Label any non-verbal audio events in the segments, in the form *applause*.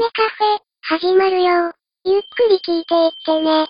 ネカフェ、始まるよ。ゆっくり聞いていってね。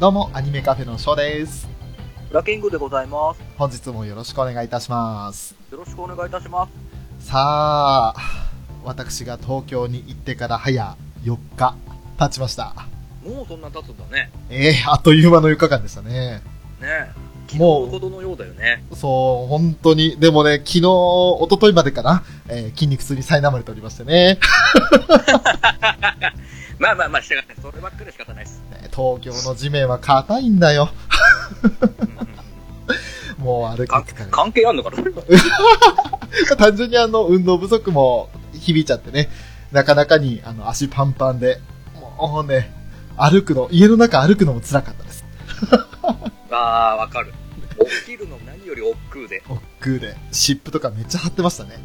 どうも、アニメカフェのショーです。ラキングでございます。本日もよろしくお願いいたします。よろしくお願いいたします。さあ、私が東京に行ってから早4日経ちました。もうそんな経つんだね。ええあっという間の4日間でしたね。ねもうのことのようだよね。そう、本当に。でもね、昨日、一昨日までかな、えー筋肉痛に苛まれておりましてね。*laughs* まあまあまあ、仕方ない。そればっかり仕方ないです。ね東京の地面は硬いんだよ。もう歩き関疲れる。関係あんのかな？単純にあの、運動不足も響いちゃってね、なかなかにあの足パンパンで、もうね、歩くの、家の中歩くのも辛かったです。ああ、わかる。起きるの何より億劫で。億劫で、湿布とかめっちゃ貼ってましたね。ね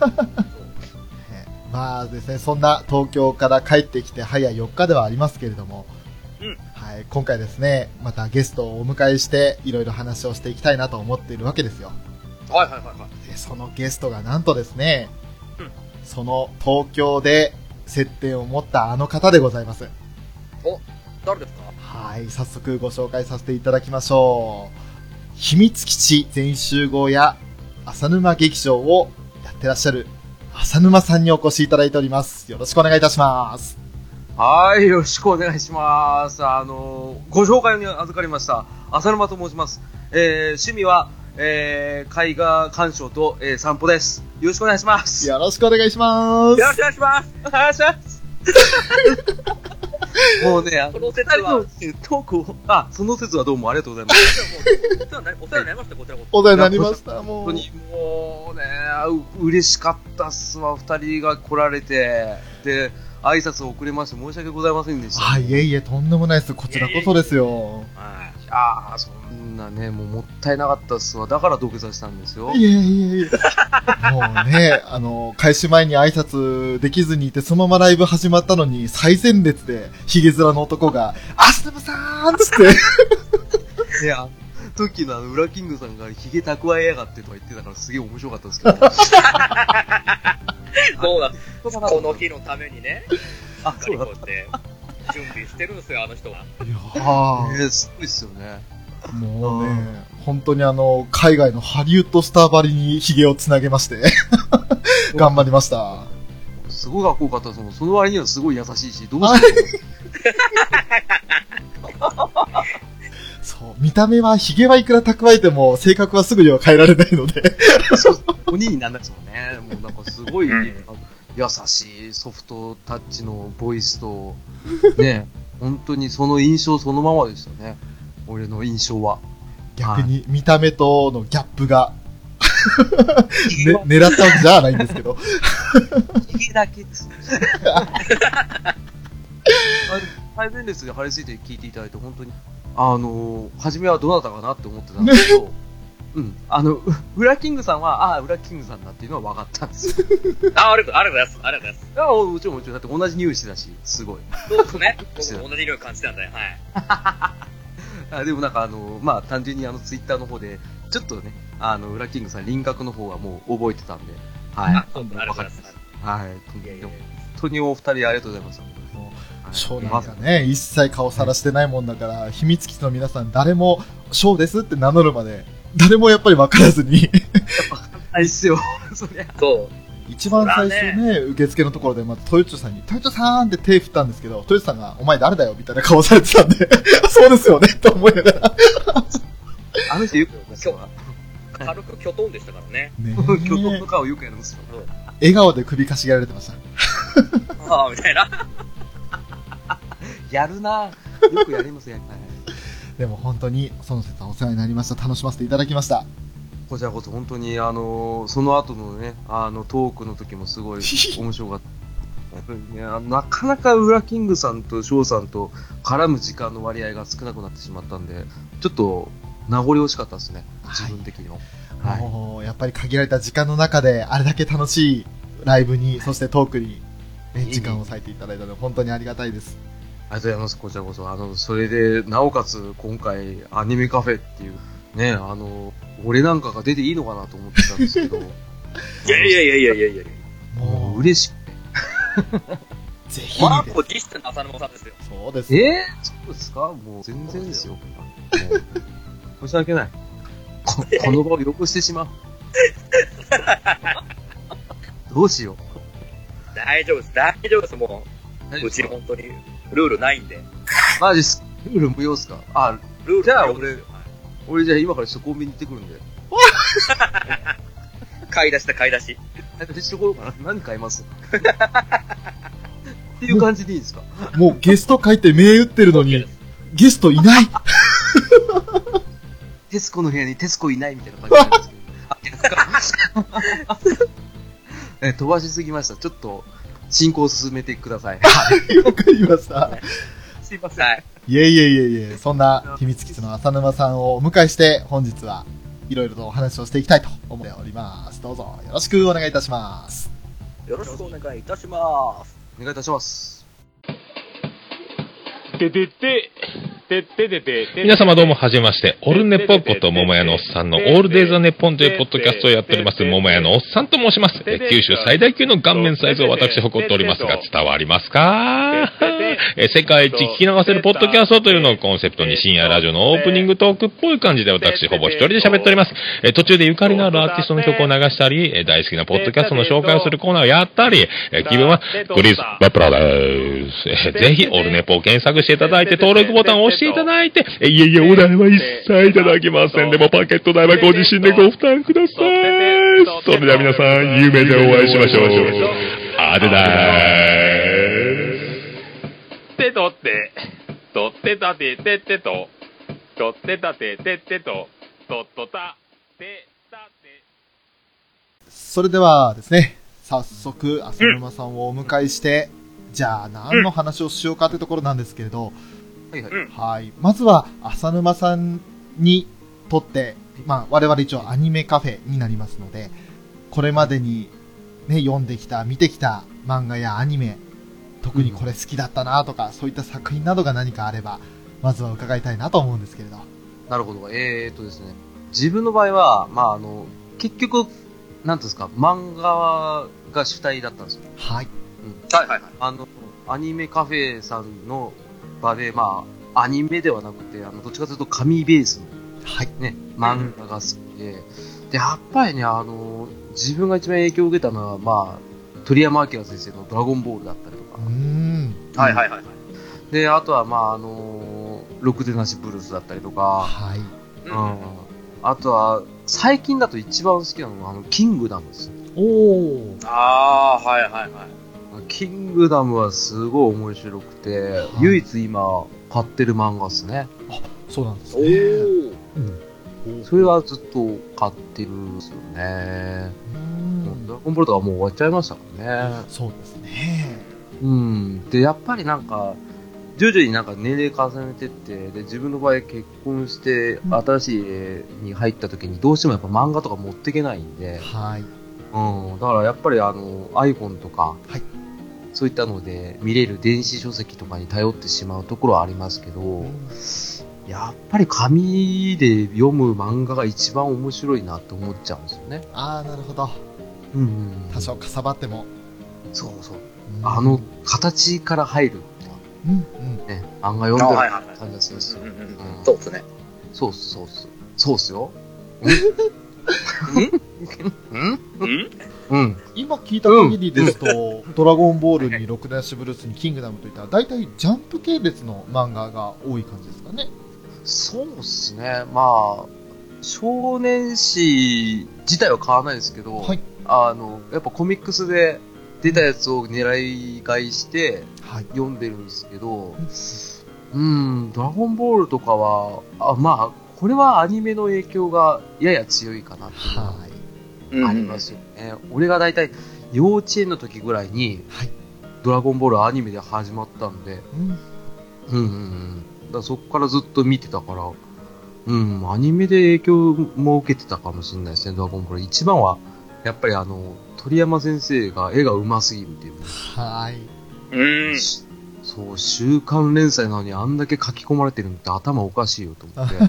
*laughs* まあですね、そんな東京から帰ってきて早4日ではありますけれども、うんはい、今回ですね、またゲストをお迎えして、いろいろ話をしていきたいなと思っているわけですよ。はいはいはいはい。でそのゲストがなんとですね、うんその東京で接点を持ったあの方でございます。誰ですか？はい、早速ご紹介させていただきましょう。秘密基地全集合や浅沼劇場をやってらっしゃる浅沼さんにお越しいただいております。よろしくお願いいたします。はい、よろしくお願いします。あの、ご紹介に預かりました、浅沼と申します。えー、趣味は、えー、絵画鑑賞と、えー、散歩です。よろしくお願いします。よろしくお願いしますよ。ろしくお願いします。お願いします。もうね、あこの、の説は、トークを、あ、その説はどうもありがとうございます。お世話になりお世話になりました、こちらこそ。お世話になりました。もう本当。にもうね、う嬉しかったっすわ、二人が来られて、で、挨拶を遅れまして申し訳ございませんでした。あ、いえいえ、とんでもないです。こちらこそですよ。はいああ、そんなね、もうもったいなかったっすわ。だから土下座したんですよ。いえいえいえ。もうね、あの、開始前に挨拶できずにいて、そのままライブ始まったのに、最前列で、ヒゲ面の男が、アステムさーんつって、いや、時のあの、ウラキングさんがヒゲ蓄えやがってとか言ってたからすげえ面白かったですけど。*laughs* そうだ。この日のためにね、あ、そうだって準備してるんですよ、あの人は。いやた。ーえー、すごいっすよね。もうね、本当にあの、海外のハリウッドスターばりにヒゲをつなげまして、*laughs* 頑張りました。すごいかっこよかったですもん。その割にはすごい優しいし、どうしよそう、*laughs* 見た目は、ヒゲはいくら蓄えても、性格はすぐには変えられないので、う。そう鬼になんないですもんね。もうなんかすごい、優しいソフトタッチのボイスと、ね、*laughs* 本当にその印象そのままでしたね。俺の印象は。逆に見た目とのギャップが、ね、狙ったわけじゃないんですけど、ヒゲだけです。最前列で張り付いて聞いていただいて、本当に、あのー、初めはどなたかなって思ってたんですけど、*laughs* うん。あの、うウラキングさんは、ああ、ウラキングさんだっていうのは分かったんですよ。*laughs* あ、あありがとうございます。ありがとうございます。いや、もちろんもちろん。だって同じ匂いしてたし、すごい。そうですね。*laughs* 僕も同じ色を感じたんだよ。はい。あでもなんかあの、まあ単純にあのツイッターの方で、ちょっとね、あの、ウラキングさん輪郭の方はもう覚えてたんで、はい。あ、そうありがとうございます。はい。本当にお二人ありがとうございます。はいショーなんかね、一切顔さらしてないもんだから、秘密基地の皆さん誰も、ショーですって名乗るまで、誰もやっぱり分からずに、あいっすよ。*laughs* そりゃ。そう。一番最初ね、受付のところで、まず、トヨッチョさんに、トヨッチョさんって手振ったんですけど、トヨッチョさんが、お前誰だよみたいな *laughs* 顔されてたんで、そうですよねと思いながら。あの人よく。軽くキョトンでしたからね。ね巨頭の顔よくやりますよ。笑顔で首かしげられてました。ああ、みたいな。やるなよくやりますよ、*laughs* はいでも本当に、その説はお世話になりました。楽しませていただきました。こちらこそ本当に、あのその後のね、あの、トークの時もすごい *laughs* 面白かった。やっぱりね、あのなかなかウラキングさんと翔さんと絡む時間の割合が少なくなってしまったんで、ちょっと名残惜しかったですね、自分的にも。はい。やっぱり限られた時間の中で、あれだけ楽しいライブに、そしてトークに、ね、時間を割いていただいたので、本当にありがたいです。ありがとうございます、こちらこそ。あの、それで、なおかつ、今回、アニメカフェっていう、ね、あの、俺なんかが出ていいのかなと思ってたんですけど、*laughs* いやいやいやいやいやいや。もう、嬉しくぜひマーですコディスタンの浅沼さんですよ。そうです。て。えー、そうですか？もう全然ですよ。*laughs* 申し訳ない。ここの場を汚してしまう。*laughs* どうしよう。大丈夫です、大丈夫です、もう。うち本当に、ルールないんで。マジっす。ルール無用っすか？あ、ルールじゃあ無用ですよ俺じゃあ今からちょっとコンビニ行ってくるんで。*laughs* 買い出しだ、買い出し。買い出ししとこうかな。何買います？っていう感じでいいですか？もうゲスト書いて目打ってるのにゲストいないテスコの部屋にテスコいないみたいな感じなんですけど。あ、いいですかえ飛ばしすぎました。ちょっと、進行を進めてください。わかりました。すいません。はい。いえいえいえいえ、そんな秘密基地の浅沼さんをお迎えして、本日はいろいろとお話をしていきたいと思っております。どうぞよろしくお願いいたします。よろしくお願いいたします。お願いいたします。ててて、ててててて。皆様どうもはじめまして、オルネポこと桃屋のおっさんのオールデイザネッポンというポッドキャストをやっております、桃屋のおっさんと申します。え九州最大級の顔面サイズを私誇っておりますが、伝わりますか？*laughs* え世界一聞き流せるポッドキャストというのをコンセプトに深夜ラジオのオープニングトークっぽい感じで私ほぼ一人で喋っております。え途中でゆかりのあるアーティストの曲を流したり、え大好きなポッドキャストの紹介をするコーナーをやったり、え気分はクリス・バプラです。えぜひ、オルネポを検索していただいて、登録ボタンを押していただいて、えいえいえ、お代は一切いただきません。でも、パケット代はご自身でご負担ください。それでは皆さん、夢でお会いしましょう。あでだーてとって、とってたててってと、とってたててってと、とっとた、てたて。それではですね、早速、浅沼さんをお迎えして、じゃあ何の話をしようかというところなんですけれど、はいはい。はい。まずは、浅沼さんにとって、まあ、我々一応アニメカフェになりますので、これまでにね、読んできた、見てきた漫画やアニメ、特にこれ好きだったなとか、そういった作品などが何かあれば、まずは伺いたいなと思うんですけれど。なるほど。えーっとですね。自分の場合は、まああの、結局、なんていうんですか、漫画が主体だったんですよ。はい。はいはいはい。あの、アニメカフェさんの場で、まあ、アニメではなくて、あの、どっちかというと紙ベースのはい。ね、漫画が好きで、で、やっぱりね、あの、自分が一番影響を受けたのは、まあ、鳥山明先生のドラゴンボールだったりとかうー、ん。はいはいはい。で、あとは、まあ、あの、ろくでなしブルースだったりとか、はい。うん。あとは、最近だと一番好きなのが、あの、キングダムです。おー。ああ、はいはいはい。キングダムはすごい面白くて、い唯一今、買ってる漫画ですね。そうなんですおね。ー。うん。それはずっと買ってるんですよね。うーんドラゴンボールとかもう終わっちゃいましたからね。そうですね。うん。で、やっぱりなんか、徐々になんか年齢重ねてって、で、自分の場合結婚して、うん新しい家に入った時にどうしてもやっぱ漫画とか持っていけないんで、はい。うん、だからやっぱりあの iPhone とか、はいそういったので見れる電子書籍とかに頼ってしまうところはありますけど、やっぱり紙で読む漫画が一番面白いなって思っちゃうんですよね。ああ、なるほど。うんうんうん多少かさばっても。そうそう。うんあの、形から入るってうん、うん。ね、漫画読んでるあはいはいはい感じがするんですようん。うんうんうんそうですね。そうっす、そうっす。そうっすよ。*laughs* うん？うん。今聞いた限りですと、ドラゴンボールにロクダッシュブルースにキングダムといったら、大体ジャンプ系列の漫画が多い感じですかね。そうっすね。まあ、少年誌自体は変わらないですけど、はい。あの、やっぱコミックスで出たやつを狙い買いしてはい。読んでるんですけど、うん、ドラゴンボールとかは、あまあ、これはアニメの影響がやや強いかなっていうはい。うんありますよね。俺が大体幼稚園の時ぐらいに、はい。ドラゴンボールアニメで始まったんで、うん。うんうんうん。だからそこからずっと見てたから、うん、アニメで影響も受けてたかもしれないですね、ドラゴンボール。一番は、やっぱりあの、鳥山先生が絵が上手すぎるっていう。はい。うん。しそう、週刊連載なのにあんだけ書き込まれてるのって頭おかしいよと思って。*laughs*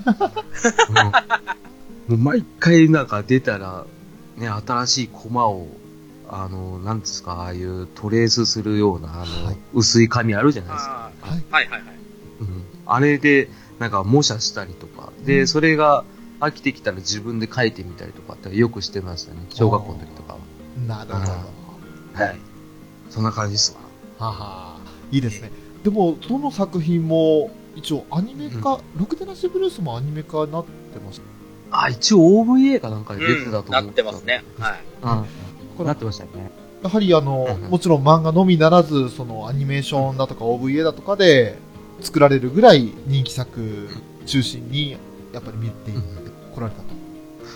うん、もう毎回なんか出たら、ね、新しいコマを、あの、なんですか、ああいうトレースするような、あの、はい薄い紙あるじゃないですか。あはい。ーはいはいはい。うん。あれで、なんか模写したりとか、で、うんそれが飽きてきたら自分で書いてみたりとかってよくしてましたね。小学校の時とかは。なるほど。ははい。そんな感じですわ。は。いいですね。でも、どの作品も、一応アニメ化、ロクデナシブルースもアニメ化になってました。あ、一応 OVA かなんかで出てたと思う、なってますね。はい。うん。なってましたよね。やはりあの、うんもちろん漫画のみならず、そのアニメーションだとか OVA だとかで作られるぐらい人気作中心にやっぱり見てこられたと。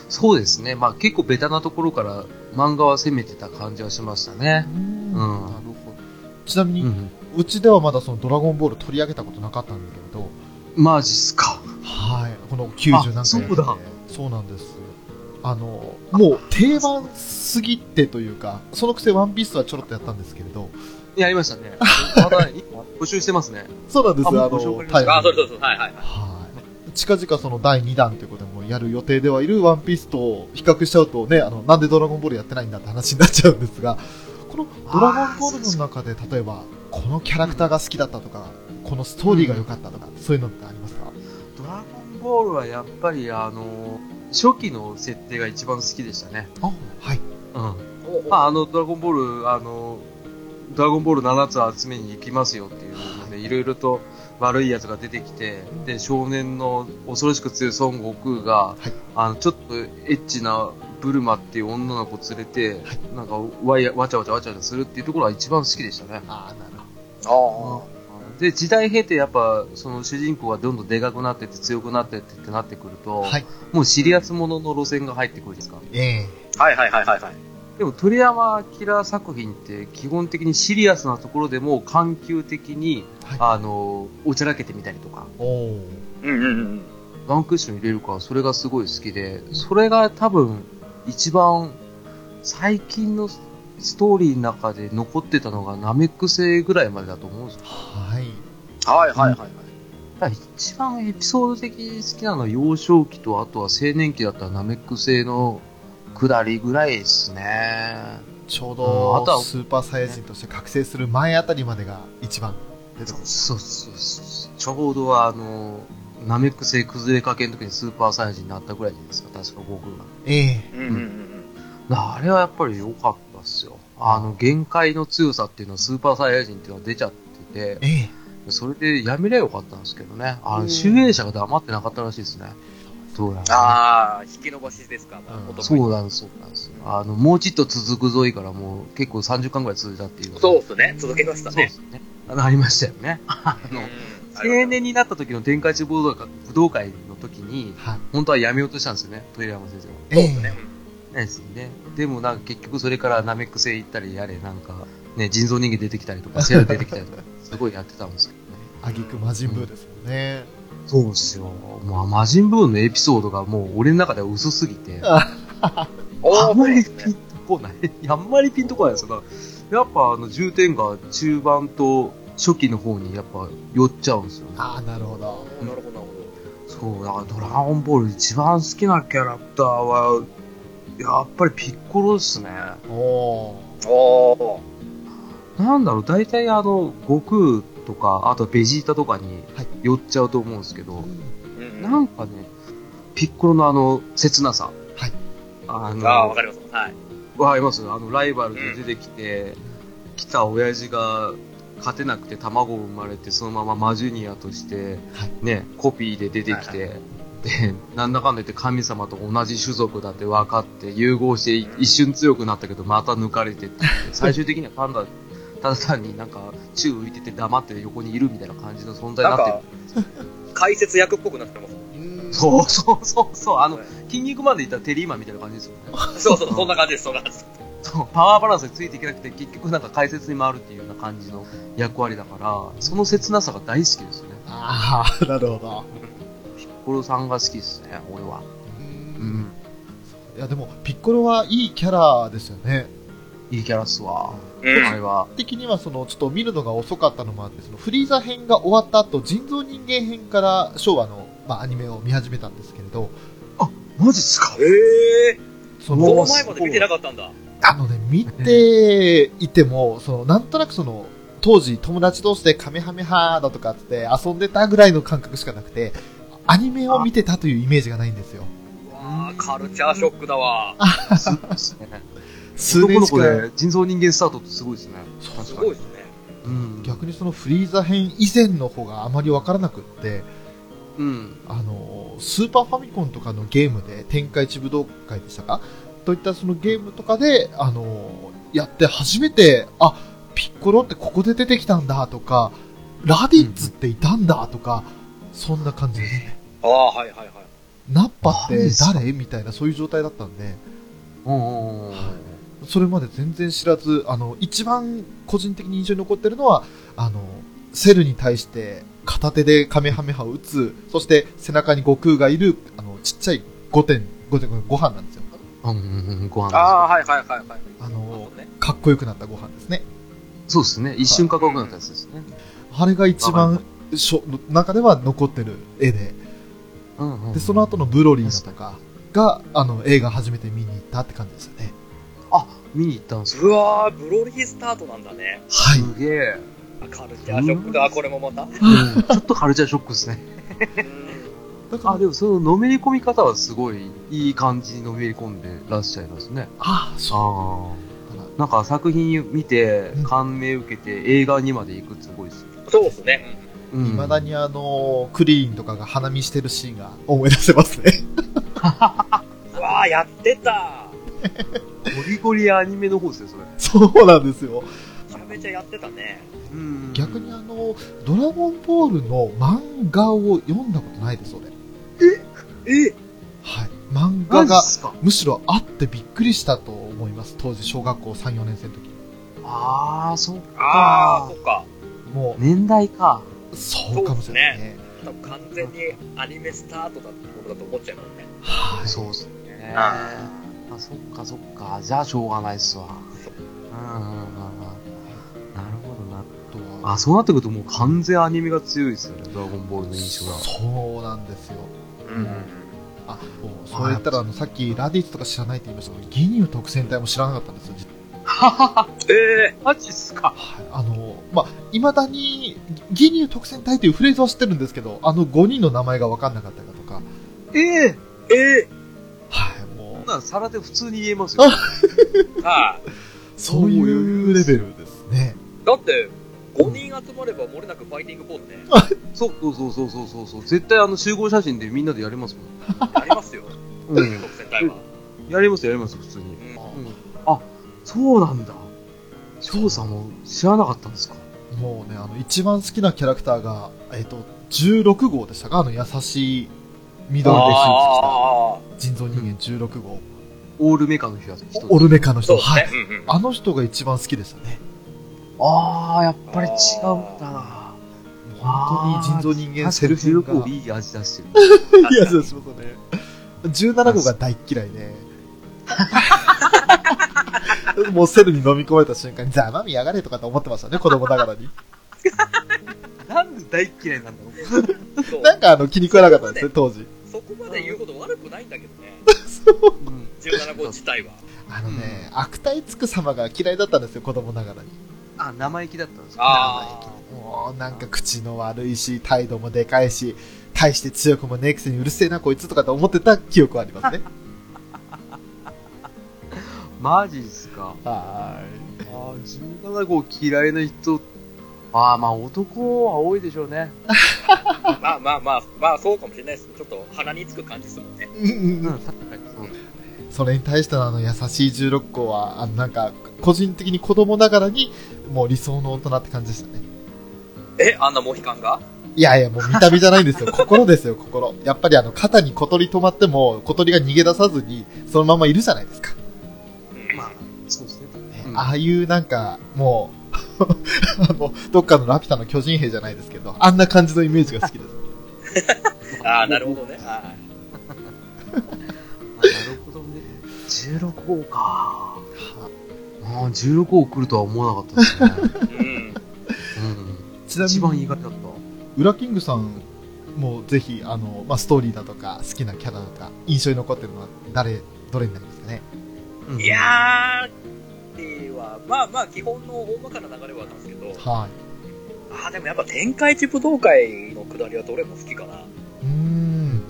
そうですね。まあ結構ベタなところから漫画は攻めてた感じはしましたね。うんんなるほど。ちなみに、うん。うちではまだそのドラゴンボール取り上げたことなかったんだけれど、マジっすか。はい。この90何回やってそうだそうなんです。あの、もう定番すぎてというか、そのくせワンピースはちょろっとやったんですけれど、やりましたね。まだ今募集してますね。そうなんです。あの、あ、そうそうそう。はいはいはい。はい。近々その第2弾ということでもやる予定ではいるワンピースと比較しちゃうとね、あの、なんでドラゴンボールやってないんだって話になっちゃうんですが、このドラゴンボールの中で例えば、このキャラクターが好きだったとか、このストーリーが良かったとか、そういうのってありボールはやっぱりあの、初期の設定が一番好きでしたね。あ、はい。うん。おまあ、あの、ドラゴンボール、あの、ドラゴンボール7つ集めに行きますよっていうので、いろいろと悪い奴が出てきて、で、少年の恐ろしく強い孫悟空が、はいあの、ちょっとエッチなブルマっていう女の子連れて、はいなんかわや、わちゃわちゃわちゃわちゃするっていうところが一番好きでしたね。あなるほあで、時代経てやっぱ、その主人公がどんどんでかくなってって強くなってってってなってくると、ど。はい。もうシリアスものの路線が入ってくるんですか。ええあ。はいはいはいはいはい。でも鳥山明作品って基本的にシリアスなところでも緩急的に、はいあの、おちゃらけてみたりとか、おーうんうんうん。ワンクッション入れるからそれがすごい好きで、それが多分一番最近のストーリーの中で残ってたのがナメック星ぐらいまでだと思うんですよ。はい。はいはいはいはい。だ一番エピソード的に好きなのは幼少期とあとは青年期だったらナメック星の下りぐらいですね。ちょううんあとはどスーパーサイヤ人として覚醒する前あたりまでが一番出てくる。そうそうそう。ちょうどあの、ナメック星崩れかけの時にスーパーサイヤ人になったぐらいじゃないですか、確か悟空が。ええうんうんあれはやっぱり良かっ。あの、限界の強さっていうのはスーパーサイヤ人っていうのが出ちゃってて、ええそれでやめりゃよかったんですけどね。あの、うん集英者が黙ってなかったらしいですね。どうやらね、ああ、引き延ばしですか、もうんう男そうなんです、そうなんです。あの、もうちょっと続くぞいからもう結構30巻ぐらい続いたっていう。そうっすね。続けましたね。そうですね。あの、ありましたよね。あの、うん青年になった時の天下一武道会武道会の時に、はい。本当はやめようとしたんですよね、鳥山先生は。えそうですよね。でもなんか結局それからナメック星行ったりやれ、なんか、ね、人造人間出てきたりとか、*laughs* セール出てきたりとか、すごいやってたんですけどね。あげく魔人ブーですもんね。そうですよ。まあ、魔人ブーのエピソードがもう俺の中では嘘すぎて、お *laughs* あんまりピンとこない。あんまりピンとこないですよ。やっぱあの重点が中盤と初期の方にやっぱ寄っちゃうんですよね。ああ、なるほど。なるほど、なるほそう、だからドラゴンボール一番好きなキャラクターは、やっぱりピッコロですね。お。おー。なんだろう、大体あの、悟空とか、あとベジータとかにはい寄っちゃうと思うんですけど、うんなんかね、ピッコロのあの、切なさ。はい。あの、ああ、わかります。はい。わかります？あの、ライバルで出てきて、来た親父が勝てなくて卵生まれて、そのままマジュニアとして、はいね、コピーで出てきて、で、*laughs* なんだかんだ言って神様と同じ種族だって分かって、融合してい一瞬強くなったけど、また抜かれてって、*laughs* 最終的にはただ、ただ単になんか、宙浮いてて黙って横にいるみたいな感じの存在になってる。解説役っぽくなってます。そうそうそうそう、あの、筋肉マンで言ったらテリーマンみたいな感じですよね。そうそう、そんな感じです、そんな感じです。そう、パワーバランスについていけなくて、結局なんか解説に回るっていうような感じの役割だから、その切なさが大好きですよね。ああ、なるほど。ピッコロさんが好きですね、俺は。うん。いや、でも、ピッコロはいいキャラですよね。いいキャラっすわ。うんあれは。的には、その、ちょっと見るのが遅かったのもあって、その、フリーザ編が終わった後、人造人間編から昭和の、まあ、アニメを見始めたんですけれど、マジっすか？ええそー、このの、前まで見てなかったんだ。あのね、見ていても、その、なんとなくその、当時友達同士でカメハメハだとかって遊んでたぐらいの感覚しかなくて、アニメを見てたというイメージがないんですよ。わあ、カルチャーショックだわ。*laughs* すごいですね。数男の子年しか、で人造人間スタートってすごいですね。すごいですね。うん。逆にそのフリーザ編以前の方があまりわからなくって、うん。あの、スーパーファミコンとかのゲームで、天下一武道会でしたか？といったそのゲームとかで、あの、やって初めて、あ、ピッコロってここで出てきたんだとか、ラディッツっていたんだとか、そんな感じですね。ああ、はいはいはい。ナッパって誰？みたいなそういう状態だったんで、うんうんうん。それまで全然知らず、あの、一番個人的に印象に残ってるのは、あの、セルに対して片手でカメハメハを撃つ、そして背中に悟空がいる、あの、ちっちゃい5点、5点、ご飯なんですよ。うんうんうん、ご飯ですああ、はいはいはいはい。あのかっこよくなったご飯ですね。そうですね。一瞬かっこよくなったやつですね。あれが一番、しょ中では残ってる絵で、うんうん。で、その後のブロリーだとかが、あの、映画初めて見に行ったって感じですよね。あ、見に行ったんですうわー、ブロリースタートなんだね。はい。すげえ。カルチャーショックだ、これもまた。うんうんちょっとカルチャーショックですね。だからあ、でもそののめり込み方はすごいいい感じにのめり込んでらっしゃいますね。ああ、そあう。あ。なんか作品見てうん感銘受けて映画にまで行くってすごいですよ。そうですね。うん未だにあの、クリーンとかが花見してるシーンが思い出せますね。う *laughs* わー、やってた。ゴリゴリアニメの方ですよ、それ。そうなんですよ。めちゃめちゃやってたね。うん逆にあの、ドラゴンボールの漫画を読んだことないです、俺。え？はい。漫マ画がむしろあってびっくりしたと思います。当時小学校3、4年生の時。ああ、そっああ、かそ。っか。も年代か。う、そうかもしれないね。多分完全にアニメスタートだったものだと思っちゃうもんね。はい。そうっすね。ああ、そっかそっか。じゃあしょうがないっすわ。うんうんうんうん。なるほどな。あとはあ、そうなってくるともう完全アニメが強いですよね、ドラゴンボールの印象が。そうなんですよ。うん。あ、そう言ったら、あの、さっきラディッツとか知らないって言いましたけど、ギニュー特戦隊も知らなかったんですよ、実 *laughs* ええマジっすかはい。あの、まあ、未だに、ギニュー特戦隊というフレーズは知ってるんですけど、あの5人の名前が分かんなかったりだとか、ええええはい、もう、こんなん皿で普通に言えますよ。はい。そういうレベルですね。だって、5人集まれば漏れなくファイティングポーズね。そうそうそうそうそうそう。絶対あの集合写真でみんなでやりますもん。*laughs* やりますよ。うん。特戦隊は。やりますやります、普通に。うんうん。あ、そうなんだ。翔さんも知らなかったんですか？もうね、あの、一番好きなキャラクターが、えっ、と、16号でしたか？あの優しい緑でスーツ着たああ、人造人間16号。オールメカの人や人。オルメカの人。はい。そうですね。うんうんあの人が一番好きでしたね。あー、やっぱり違うんだな。本当に人造人間セルフ16が号いい味出してる。*laughs* いや、そうしますね。17号が大嫌いで。*laughs* もうセルに飲み込まれた瞬間に、ざまみやがれとかって思ってましたね、子供ながらに。*laughs* なんで大嫌いなんだろう。そ *laughs* うなんかあの、気に食わなかったんですね、当時。そこまで言うこと悪くないんだけどね。*laughs* うん17号自体は。あのね、悪態つく様が嫌いだったんですよ、子供ながらに。あ、生意気だったんですか？あもう、なんか口の悪いし、態度もでかいし、大して強くもねえくせにうるせえな、こいつとかって思ってた記憶はありますね。マジっすか？はあー17号嫌いな人、ああ、まあ男は多いでしょうね。あ。まあまあまあ、まあそうかもしれないです。ちょっと鼻につく感じですもんね。うん確かにそう。それに対してのあの優しい16号は、あのなんか、個人的に子供ながらに、もう理想の大人って感じでしたね。え、あんなモヒカンが？いやいや、もう見た目じゃないんですよ。心ですよ、心。*laughs* やっぱりあの、肩に小鳥止まっても、小鳥が逃げ出さずに、そのままいるじゃないですか。ああいうなんか、もう、あの、どっかのラピュタの巨人兵じゃないですけど、あんな感じのイメージが好きです。*laughs* ああ、なるほどね。はいあなるほどね。16号か。ああ、16号来るとは思わなかったですね。うん。うん。ちなみに一番意外だった。ウラキングさんもぜひ、あの、まあ、ストーリーだとか、好きなキャラだとか、印象に残ってるのは、誰、どれになりますかね？うんいやー、では、まあまあ、基本の大まかな流れはあったんですけど、はああ、でもやっぱ天下一武道会の下りはどれも好きかな。い。うーん。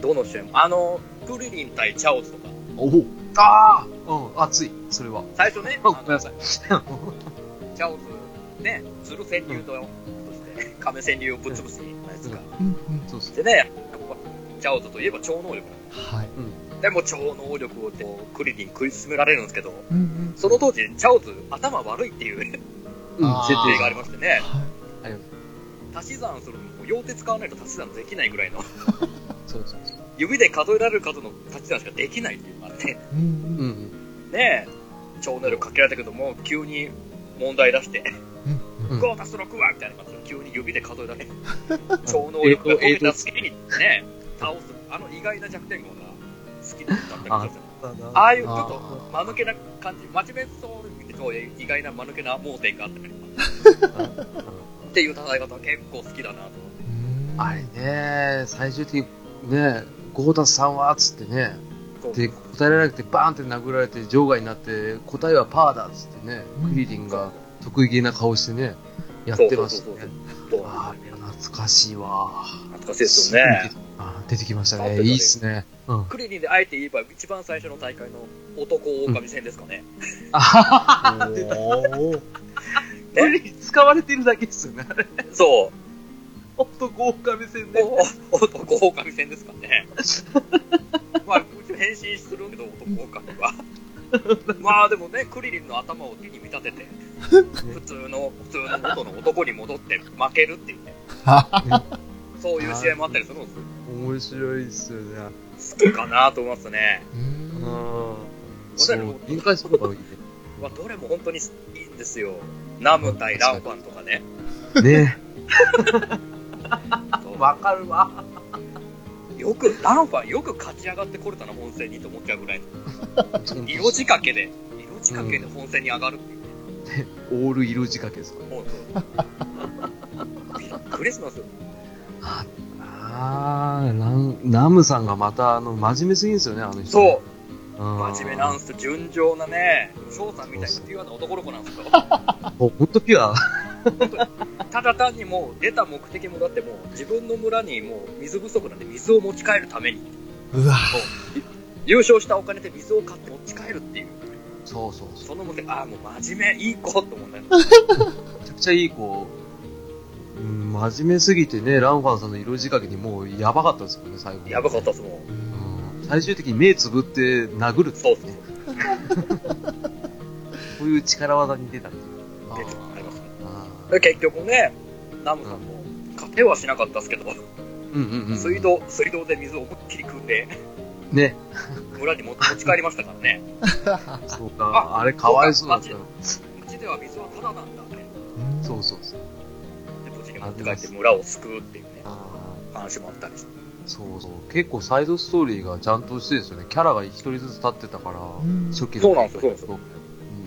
どの試合も。あの、クリリン対チャオズとか、おお。ああうん、熱い、それは。最初ね、あ *laughs* ごめんなさい。*laughs* チャオズ、ね、鶴川柳と、として、亀川柳をぶっ潰すつが。うんうん。そうです。でね、やっぱチャオズといえば超能力はい。でも超能力をこうクリリン食い進められるんですけど、うんうん。その当時、チャオズ頭悪いっていうねうん、あー設定がありましてね、はい。足し算するのも両手使わないと足し算できないぐらいの、*laughs* そうそうそう。指で数えられる数の足し算しかできないっていうのがあって、うんうん。うん。ねえ、超能力かけられたけども、急に問題出して、うんうん。5足す6はみたいな感じで急に指で数えられる。*laughs* 超能力が解けた隙にね、倒す、あの意外な弱点がああいうちょっと間抜けな感じ、真面目そうに見てと意外な間抜けな盲点があったりとか、っていう戦い方は結構好きだなと。うんあれね、最終的にね、ゴーダさんはっつってね、で、答えられなくてバーンって殴られて場外になって、答えはパーだっつってね、うん。クリリンが得意げな顔してね、やってましたね。あれ懐かしいわ。懐かしいですよね。あ出てきましたね。いいっすね。うん。クリリンであえて言えば一番最初の大会の男狼戦ですかね。あははた。クリリン使われてるだけですよね。そう。ほんと豪華目線で。お男狼戦ですかね。*laughs* まあ、変身するけど、男狼は。*laughs* まあでもね、クリリンの頭を手に見立てて、普通の、普通の元の男に戻って負けるっていうね、*laughs* そういう試合もあったりするんですよ。面白いっすよね。好きかなと思いますね。ううん。そう、展開するのがいいまあ、どれも本当にいいんですよ。ナム対ランファンとかね。ね。*laughs* わかるわ。よく、ランファンよく勝ち上がってこれたな、本戦にと思っちゃうぐらいの。色仕掛けで、色仕掛けで本戦に上がるっていう。*laughs* オール色仕掛けですかもうそうびっくりしますよ。あナムさんがまた、あの、真面目すぎんですよね、あの人。そう、うん。真面目なんすよ。純情なね、翔さんみたいなピュアな男の子なんですよ。もうほんとピュア。ただ単にもう出た目的もだってもう自分の村にもう水不足なんで水を持ち帰るために、うわ優勝したお金で水を買って持ち帰るっていう。そうそうその目的、ああ、もう真面目、いい子と思うんだよ。めちゃくちゃいい子。うん、真面目すぎてね、ランファンさんの色仕掛けにもうやばかったですもんね、最後。やばかったっすもん。うん最終的に目つぶって殴るってそうそうそう。*laughs* そういう力技に出たんで。出てありますね結局ね、ナムさんも勝てはしなかったですけど、ーうんうんうん。水。道、水道で水を思いっきり汲んで、ね。村にも持ち帰りましたからね。*laughs* そうか。あれかわいそうだった。うちでは水はタダなんだね。そうそうそう。にに持って帰って村を救うっていうね、あ話もあったりして。ーそうそう。結構サイドストーリーがちゃんとしてですよね。キャラが一人ずつ立ってたから、ん初期そうなんですよそうなんですよ。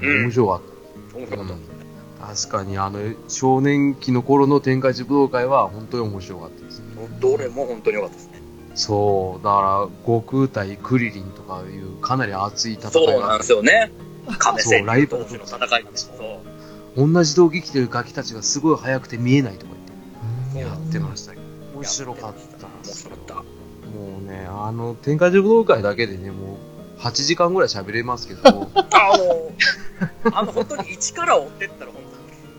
ううんん、面白かった。面白かった。確かにあの少年期の頃の天下一武道会は本当に面白かったですね。どれも本当に良かったですね。そう、だから悟空対クリリンとかいうかなり熱い戦いそうなんがですよね。亀そう仙ライバル人同士の戦いなんですそう。同じ道着着てるガキたちがすごい速くて見えないとかやってましたけど、面白かったん面白かった。もうね、あの天下一武道会だけでね、もう8時間ぐらい喋れますけど、*laughs* あの、あの、本当に一から追ってったら、本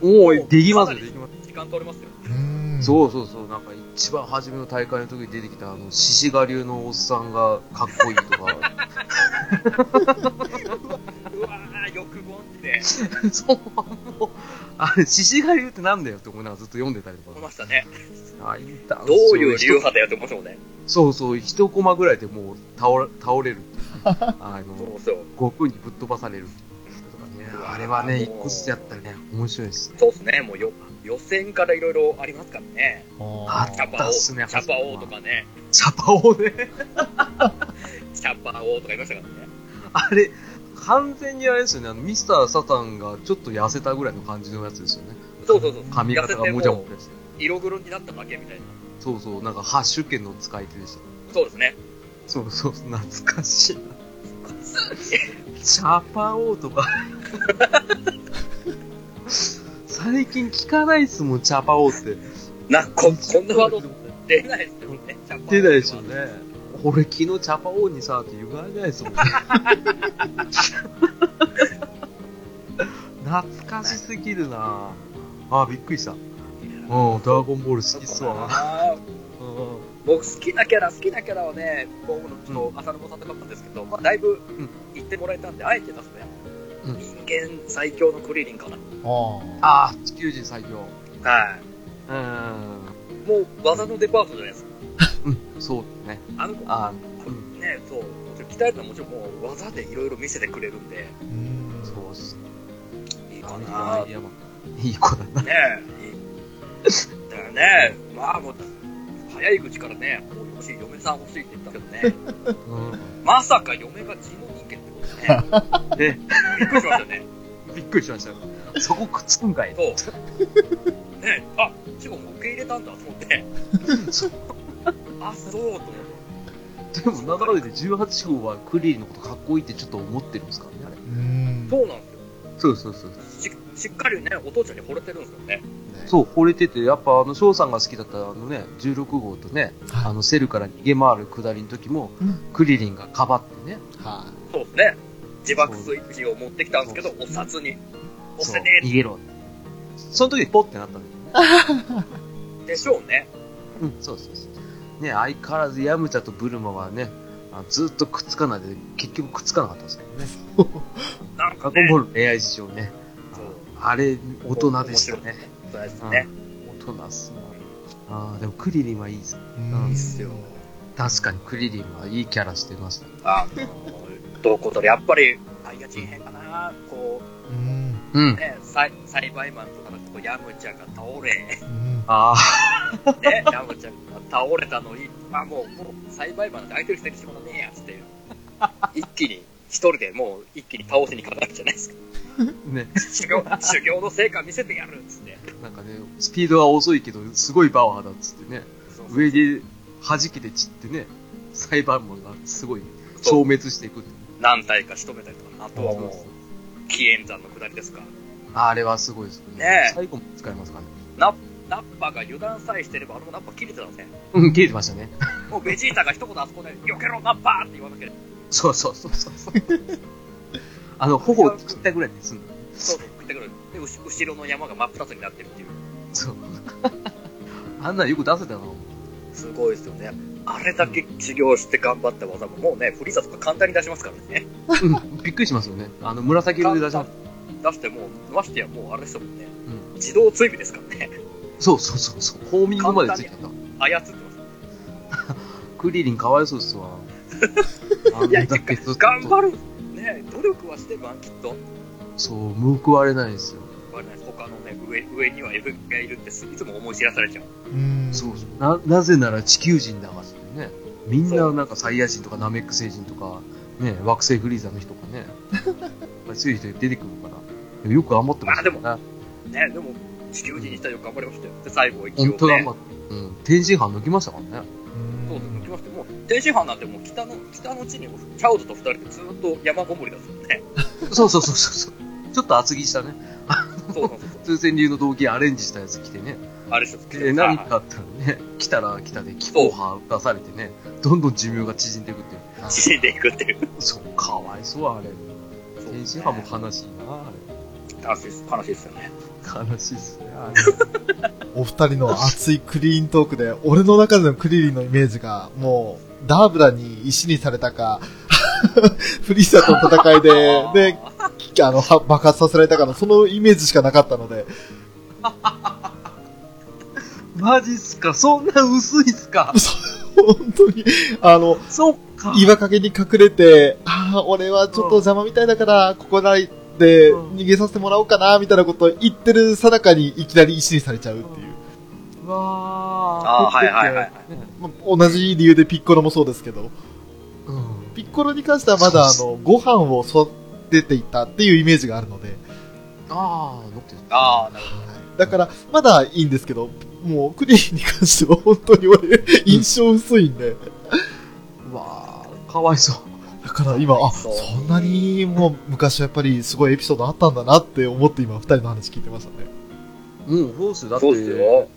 当に。もうできますよ、できます。時間取れますよ。うんそうそうそう、なんか一番初めの大会の時に出てきたあの獅子我流のおっさんがかっこいいとか、*laughs* うわー、欲望って *laughs* そう、もう、あれ、*laughs* 獅子我流ってなんだよって思いながらずっと読んでたりとか。思いましたね。あいたん *laughs* どういう流派だよって思いましたもんね。そうそう、一コマぐらいでもう倒れ倒れるっていう、*laughs* あの、そうそう。悟空にぶっ飛ばされる。あれはね、一個ずつやったらね、面白いですね。そうですね。もうよ予選からいろいろありますからね。あチャパあったっすねオ、チャパオとかね。チャパオね。チャパオとか言いましたからね。あれ、完全にあれですよね、あの、ミスター・サタンがちょっと痩せたぐらいの感じのやつですよね。そうそうそう。髪型がもじゃもじゃして。色黒になっただけみたいな。そうそう、なんかハッシュ券の使い手でした。そうですね。そうそう、懐かしいな。チャパオとか。最近聞かないっすもん、チャパオって。な、こ、こんなワード出ないですよね。チャパオ出ないでしょうね。俺昨日チャパオにさって言われないですもんね。懐かしすぎるなあ、びっくりした。うん、ドラゴンボール好きっすわ。僕好きなキャラ、好きなキャラはね、僕のちょっと浅野さんとかったんですけど、まあ、だいぶ言ってもらえたんで、あえて出すとやっぱ、うん人間最強のクリリンかな。ああー、地球人最強。はい。うん。もう技のデパートじゃないですか。うん、そうだね。あのね、そう、鍛えたらもちろんもう技でいろいろ見せてくれるんで、うんそうっす。いいかなは、いいい子だな。ねえ、いい。だからね、まあもう、早い口からね、もう欲しい、嫁さん欲しいって言ったけどね、うまさか嫁が地の人間ってことね。ん。ね、びっくりしましたね。びっくりしましたよ。そこくっつくんかい。そう。ねあ、チゴも受け入れたんだと思って。*laughs* あ、そうと思って。でも、なんだかんだで18号はクリリンのことかっこいいってちょっと思ってるんですからね、あれ。うんそうなんですよ。そうそうそう。ししっかりね、お父ちゃんに惚れてるんですよね。そう、惚れてて、やっぱあの、翔さんが好きだったあのね、16号とね、あの、セルから逃げ回る下りの時も、うんクリリンがかばってね、はそうですね。自爆スイッチを持ってきたんですけど、お札に。押せね逃げろ。その時にポッてなったんだよ *laughs* でしょうね。うん、そうそうそう。ね、相変わらずヤムチャとブルマはね、あずっとくっつかないで、結局くっつかなかったんですけどね。なんかねゴンボ。ール恋愛事情ね。そうあれ、大人でしたね。そうですね。大人っすな。ああ、でもクリリンはいいです。うんいいっすよ。確かにクリリンはいいキャラしてました。あの、どことで、やっぱり、サイヤ人編かな。こうんうんう、。ね、栽栽培マンとかのこうヤムチャが倒れ、うんああ、ね、ヤムチャが倒れたのに、まあもう、もう、栽培マンなんて相手にしてる仕事ねえや、つって。一気に、一人でもう一気に倒しにかかるじゃないですか。*laughs* ね。修行、修行の成果見せてやるっつって。なんかね、スピードは遅いけど、すごいパワーだっつってね。そうそう上で弾けて散ってね、裁判門がすごい消滅していく。何体か仕留めたりとか、あとはもう、紀元山の下りですか。あれはすごいですね。ねえ最後も使いますからね。ナナッパが油断さえしてれば、あれもナッパ切れてたんですね。うん、切れてましたね。もうベジータが一言あそこで、避けろ、ナッパーって言わなきゃ。そうそうそうそうそう。あの、頬を切ったぐらいですんの。そうそう、言ってくる。で、後後ろの山が真っ二つになってるっていう。そう。*laughs* あんなんよく出せたな。すごいですよね。あれだけ修行して頑張った技も、もうね、フリーザとか簡単に出しますからね。うん、びっくりしますよね。あの、紫色で出します。出してもう、ましてやもうあれですもんね。うん。自動追尾ですからね。そうそうそうそう。ホーミングまでついてた。操ってます。クリリンかわいそうっすわ。あや、だけずっと頑張る。ね、努力はしてるわ、きっと。そう、報われないですよ。我々他のね、上、上には F がいるっていつも思い知らされちゃう。うん。そうそう。な、なぜなら地球人だからね。みんななんかサイヤ人とかナメック星人とか、ね、惑星フリーザの人とかね。*laughs* やっぱりそういう人出てくるから。でもよく頑張ってましたよね。まね、でも、地球人にしたらよく頑張りましたよ。で、最後一応ね。本当頑張って。うん。天津飯抜きましたからね。そうそう、抜きまして、もう、天津飯なんてもう北の、北の地に、チャウドと二人でずっと山ごもりだったね。そうそうそうそうそう。ちょっと厚着したね。そうそうそう通船流の道着アレンジしたやつ着てね。あれ一つで、何かあったらね、来たら来たで気候派出されてね、どんどん寿命が縮んでいくっていう。*laughs* 縮んでいくっていう。そう、かわいそう、あれ。天津飯も悲しいな、あ悲しいです。悲しいですよね。れ。悲しいっすね、あれ。お二人の熱いクリーントークで、俺の中でのクリリンのイメージが、もう、ダーブラに石にされたか、*laughs* フリーザとの戦いで、*laughs* で、あの、は爆発させられたかの、そのイメージしかなかったので、*laughs* マジっすか？そんな薄いっすか？本当に、あの、そっか。岩陰に隠れて、ああ、俺はちょっと邪魔みたいだから、ここないでうん逃げさせてもらおうかな、みたいなことを言ってるさなかにいきなり石にされちゃうっていう。うわああ、はいはいはい。まあ同じ理由でピッコロもそうですけど、ー。うん。ピッコロに関してはまだあその、ご飯を育てていたっていうイメージがあるので、ああ、乗ってる。ああ、なるほだから、まだいいんですけど、もう、クリーンに関しては本当に俺、印象薄いんで、うわー、かわいそう。だから今、あ、そんなにもう昔はやっぱりすごいエピソードあったんだなって思って今、二人の話聞いてましたね。うん、そうっすよ。だって、よ。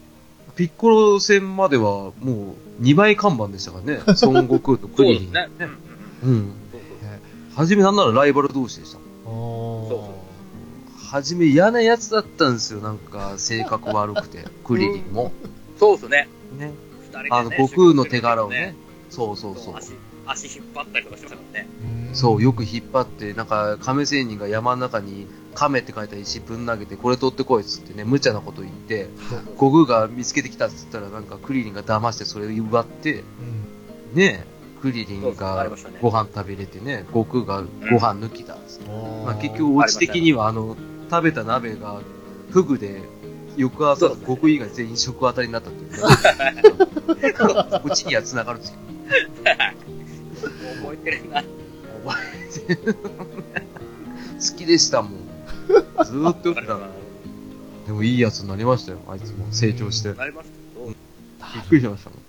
ピッコロ戦まではもう2枚看板でしたからね。*laughs* 孫悟空とクリリン。そうんはじめなんならライバル同士でした。おーそうはじめ嫌なやつだったんですよ。なんか、性格悪くて。*laughs* クリリンも。そうですね。ねあの、悟空の手柄をね。そうそうそう。足、足引っ張ったりとかしてましたからね。そう、よく引っ張って、なんか、亀仙人が山の中に、亀って書いた石ぶん投げて、これ取ってこいっつってね、無茶なこと言って、*laughs* 悟空が見つけてきたっつったら、なんか、クリリンが騙してそれを奪って、うんねクリリンがましたねご飯食べれてね、悟空がご飯抜きだっつって。おーまあ、結局、オチ的には、あの、食べた鍋が、フグで、翌朝、悟空以外全員食当たりになったっていうね。*laughs* うちには繋がるんですけど。*laughs* 覚えてるな。覚えてる。好きでしたもん。ずーっとよくたな。でもいいやつになりましたよ、あいつも。成長して。びっなりますけど。くりしましたもん。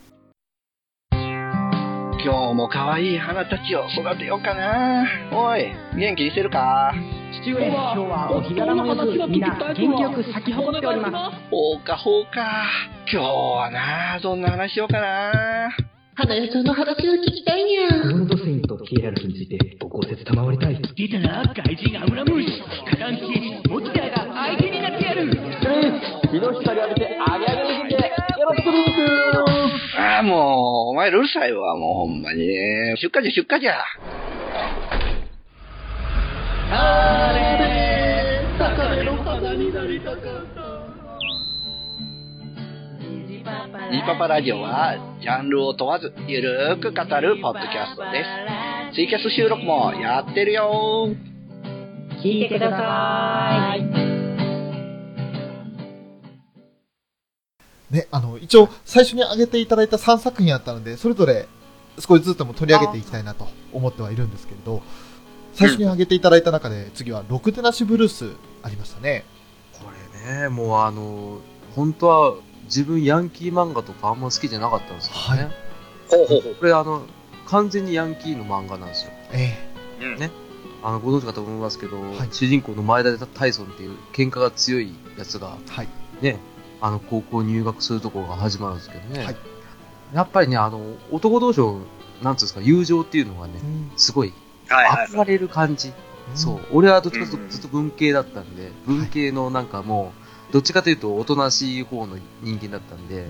今日も可愛い花たちを育てようかな。おい、元気にしてる。か父上、今日はお日柄もよく、みんな元気よく咲き誇っております。ほうかほうか。今日はな、どんな話しようかな。花屋さんの話を聞きたいにゃゴールドセインとキエラルフについてご講説賜りたい。出たな、外人アムラムシ。火弾騎モキダが相手になってやる。日の光浴びて、あげあげにして、よろしくです。ああ、もう、お前うるさいわ、もうほんまに。出荷じゃ、出荷じゃ。ニパパラジオは、ジャンルを問わず、ゆるーく語るポッドキャストです。ツイキャス収録もやってるよ聞いてください。ね、あの、一応、最初に挙げていただいた3作品あったので、それぞれ少しずつでも取り上げていきたいなと思ってはいるんですけれど、最初に挙げていただいた中で、次は、ロクテナシブルースありましたね。これね、もうあの、本当は自分ヤンキー漫画とかあんま好きじゃなかったんですよね。はいほうほうほう。これあの、完全にヤンキーの漫画なんですよ。えうんねあの、ご存知かと思いますけど、はい主人公の前田タイソンっていう喧嘩が強いやつが、えはい。ね、あの、高校入学するところが始まるんですけどね。はいやっぱりね、あの、男同士の、なんつうんですか、友情っていうのがね、すごい、はいはいはい。憧れる感じ。そう。俺はどっちかというとずっと文系だったんで、文系のなんかもう、どっちかというとおとなしい方の人間だったんで、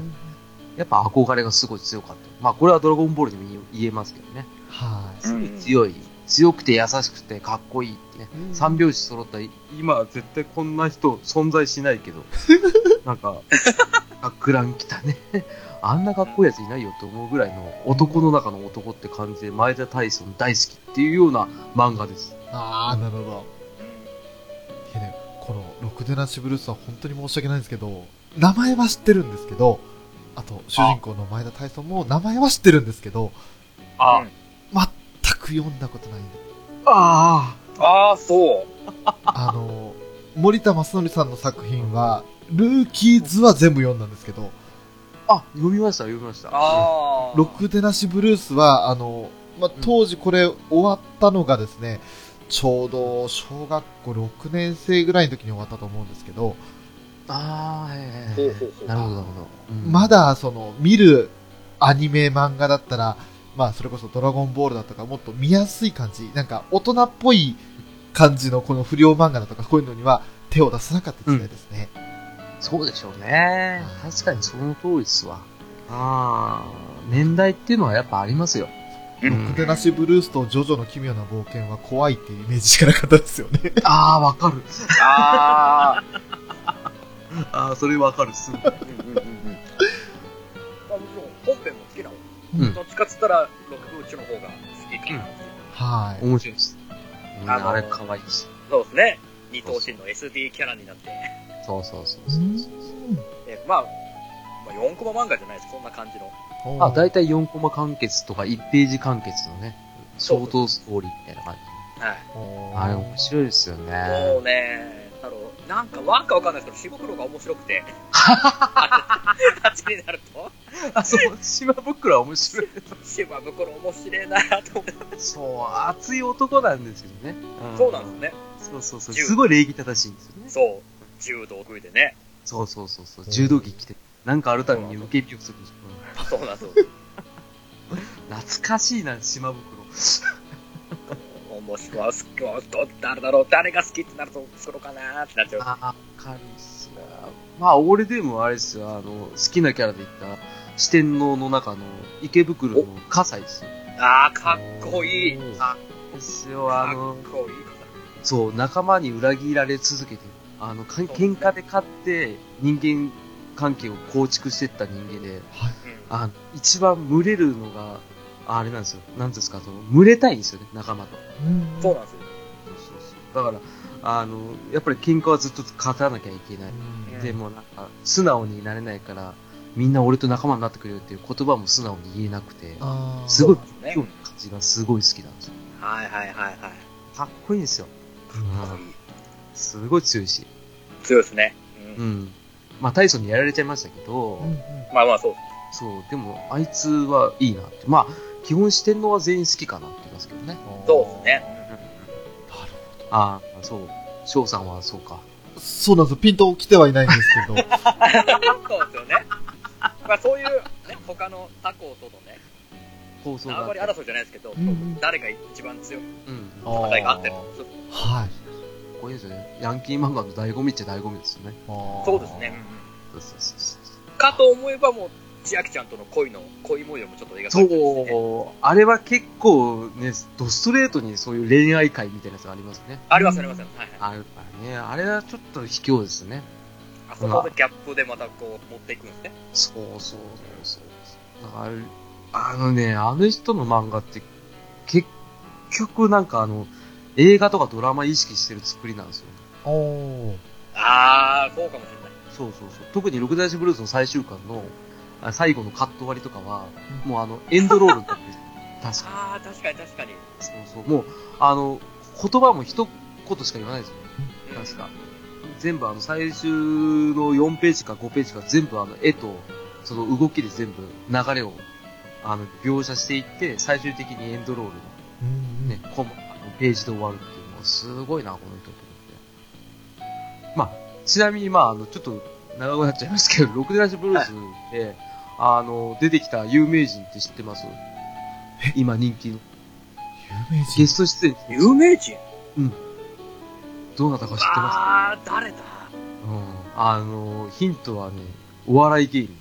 やっぱ憧れがすごい強かった。まあこれはドラゴンボールにも言えますけどね。はい。うん強い。強くて優しくてかっこいいってね。三拍子揃った、今は絶対こんな人存在しないけど、*laughs* なんか、学ラン来たね。*laughs* あんなかっこいいやついないよと思うぐらいの男の中の男って感じで前田大ソン大好きっていうような漫画です。ああ、なるほど。この、ロクくでなしブルースは本当に申し訳ないんですけど、名前は知ってるんですけど、あと、主人公の前田大尊も名前は知ってるんですけど、あうん全く読んだことないんで。あああ、そう。あの、森田正則さんの作品は、ルーキーズは全部読んだんですけど、あ、あ、読みました、読みました。ああ。ロックでなしブルースは、あの、まあ、当時これ終わったのがですね、ちょうど小学校6年生ぐらいの時に終わったと思うんですけど、ああ、はいはいはいほうほうほうなるほど、なるほど。うんま、だその見るアニメ漫画だったら、まあそれこそドラゴンボールだとかもっと見やすい感じ、なんか大人っぽい感じのこの不良漫画だとかこういうのには手を出さなかった時代ですね。そうでしょうね。確かにその通りですわ。ああ、年代っていうのはやっぱありますよ。ロックでなしブルースとジョジョの奇妙な冒険は怖いっていうイメージしかなかったですよね。ああ、わかる。ああ。ああ、それわかるっす。うんうんうんうん。まあもちろん本編も好きなの。うんどっちかっつったら、ロックブーチの方が好きかな。はい。面白いです。うんあのーあれ可愛いし。そうですね。二頭身の SD キャラになって。そうそうそううそう。んでまあ、まあ、4コマ漫画じゃないです。そんな感じの。あ、だいたい4コマ完結とか1ページ完結のね、ショートストーリーみたいな感はい。じ。あれ面白いですよもうね。ね、だろう、なんか、ワンかわかんないですけど、白黒が面白くて。*laughs* あっちになると、あ、そう、島袋は面白い。島袋面白いなと思って。そう、熱い男なんですよね。そうなんですね。そうそうそう。銃すごい礼儀正しいんですよね。そう。柔道食いでね。そうそうそうそう。柔道着着て、なんかあるたびに受け身をするんですよ。そうなんですよ。懐かしいな、島袋。面白い。好きど誰だろう誰が好きってなると、そろかなってなっちゃう。あ、わかるっすな。まあ、俺でもあれですよ、あの、好きなキャラで言った、四天王の中の池袋の葛西ですよ。ああ、かっこいい。あですよ、あかの、っこいいそう、仲間に裏切られ続けてる。あの、喧嘩で勝って、人間関係を構築してった人間で、方。うん。あの、一番群れるのが、あれなんですよ。なんていうんですか、その、群れたいんですよね、仲間と。うんそうなんですよ。そうそうそう。だから、あの、やっぱり喧嘩はずっと勝たなきゃいけない。うんでもなんか、素直になれないから、みんな俺と仲間になってくれるっていう言葉も素直に言えなくて、すごい、ね今日の感じがすごい好きなんですよ。はいはいはいはい。かっこいいんですよ。かっこいい。すごい強いし。強いですね。う。うんん。まあ、大層にやられちゃいましたけど、うんうんまあまあそう。そう、でも、あいつはいいなって。まあ、基本四天王は全員好きかなって言いますけどね。そうですね。なるああ、そう。翔さんはそうか。そうなんですよ。ピンと来てはいないんですけど。*laughs* そうですよね。まあそういう、ね、他の他校とのね、放送が縄張り争いじゃないですけど、うんうん誰が一番強い戦いがあってるはい。っこいいですよね。ヤンキー漫画の醍醐味っちゃ醍醐味ですよね。そうですね。そうそうそうそう。かと思えばもう、千秋ちゃんとの恋の、恋模様もちょっと描かれてるしね。そう、あれは結構ね、ドストレートにそういう恋愛会みたいなやつがありますね。ありますあります。はいはい。あるからね、あれはちょっと卑怯ですね。あそこでギャップでまたこう持っていくんですね。そうそうそうそう。だから、あのね、あの人の漫画って、結局なんかあの、映画とかドラマ意識してる作りなんですよね。おー。あー、そうかもしれない。そうそうそう。特に六大師ブルースの最終巻のあ最後のカット割りとかは、もうあの、エンドロールになってる確かあー、確かに確かに。に。そうそう。もう、あの、言葉も一言しか言わないですよね。うん確か。全部あの、最終の4ページか5ページか全部あの、絵と、その動きで全部流れを、あの、描写していって、最終的にエンドロールのうんね、コマ、ページで終わるっていうのは、すごいな、この人と思って。まあ、ちなみに、まあ、あの、ちょっと長くなっちゃいますけど、ロクデラッシュブルースで、あの、出てきた有名人って知ってます？今人気の。有名人？ゲスト出演。有名人？どなたか知ってまあー、誰だ？すうん。あの、ヒントはね、お笑い芸人。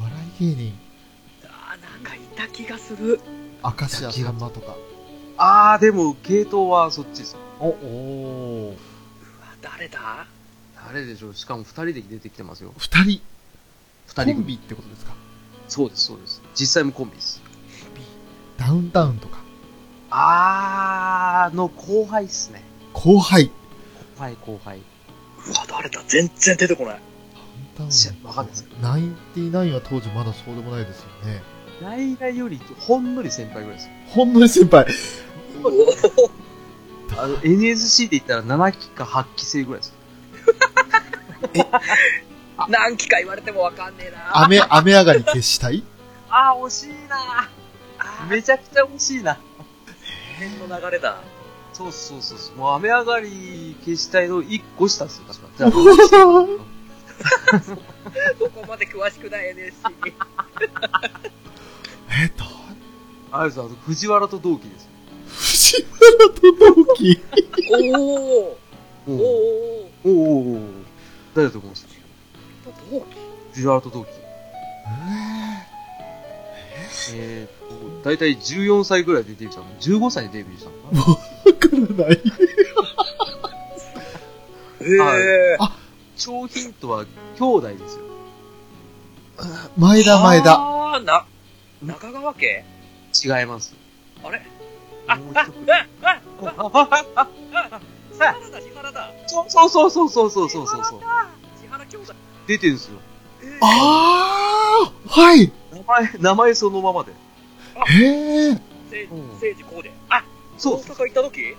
お笑い芸人？あー、なんかいた気がする。明石家さんまとか。あー、でも、系統はそっちです。お、おー。うわ、誰だ？誰でしょう？しかも二人で出てきてますよ。二人。二人組。コンビってことですか？そうです、そうです。実際もコンビです。ダウンタウンとか。あーの後輩っすね。後輩。後輩後輩。ううわ、誰だ？全然出てこない。ダウン知らわかんないですナインティナインは当時まだそうでもないですよね。ナイナイよりほんのり先輩ぐらいですよ。ほんのり先輩。あの、NSC で言ったら7期か8期生ぐらいです *laughs* よ。何期か言われてもわかんねえな。雨、雨上がり消したい？あー、惜しいなめちゃくちゃ惜しいな。変の流れだ。そうそうそうそう。もう雨上がり消したいの1個下ですよ、確か。じゃあどこまで詳しくない NSC に。えっと、あれですあの、藤原と同期ですよ。藤原と同期？おーおーおーおおおおお誰だと思います？同期藤原と同期。えーと、だいたい14歳ぐらいでデビューしたの ?15 歳でデビューしたのかな？わからない。へえ。超ヒントは兄弟ですよ。前田前田。あー、な、中川家？違います。あれ？あ、もうあ、一組あ、あ、あ、千原だ、千原だ。そうそうそうそうそうそうそうそう。千原兄弟。出てるんですよ。えーあーはい名前、名前そのままで。へえ。せうん聖治こうで。あ、そう大阪行った時？い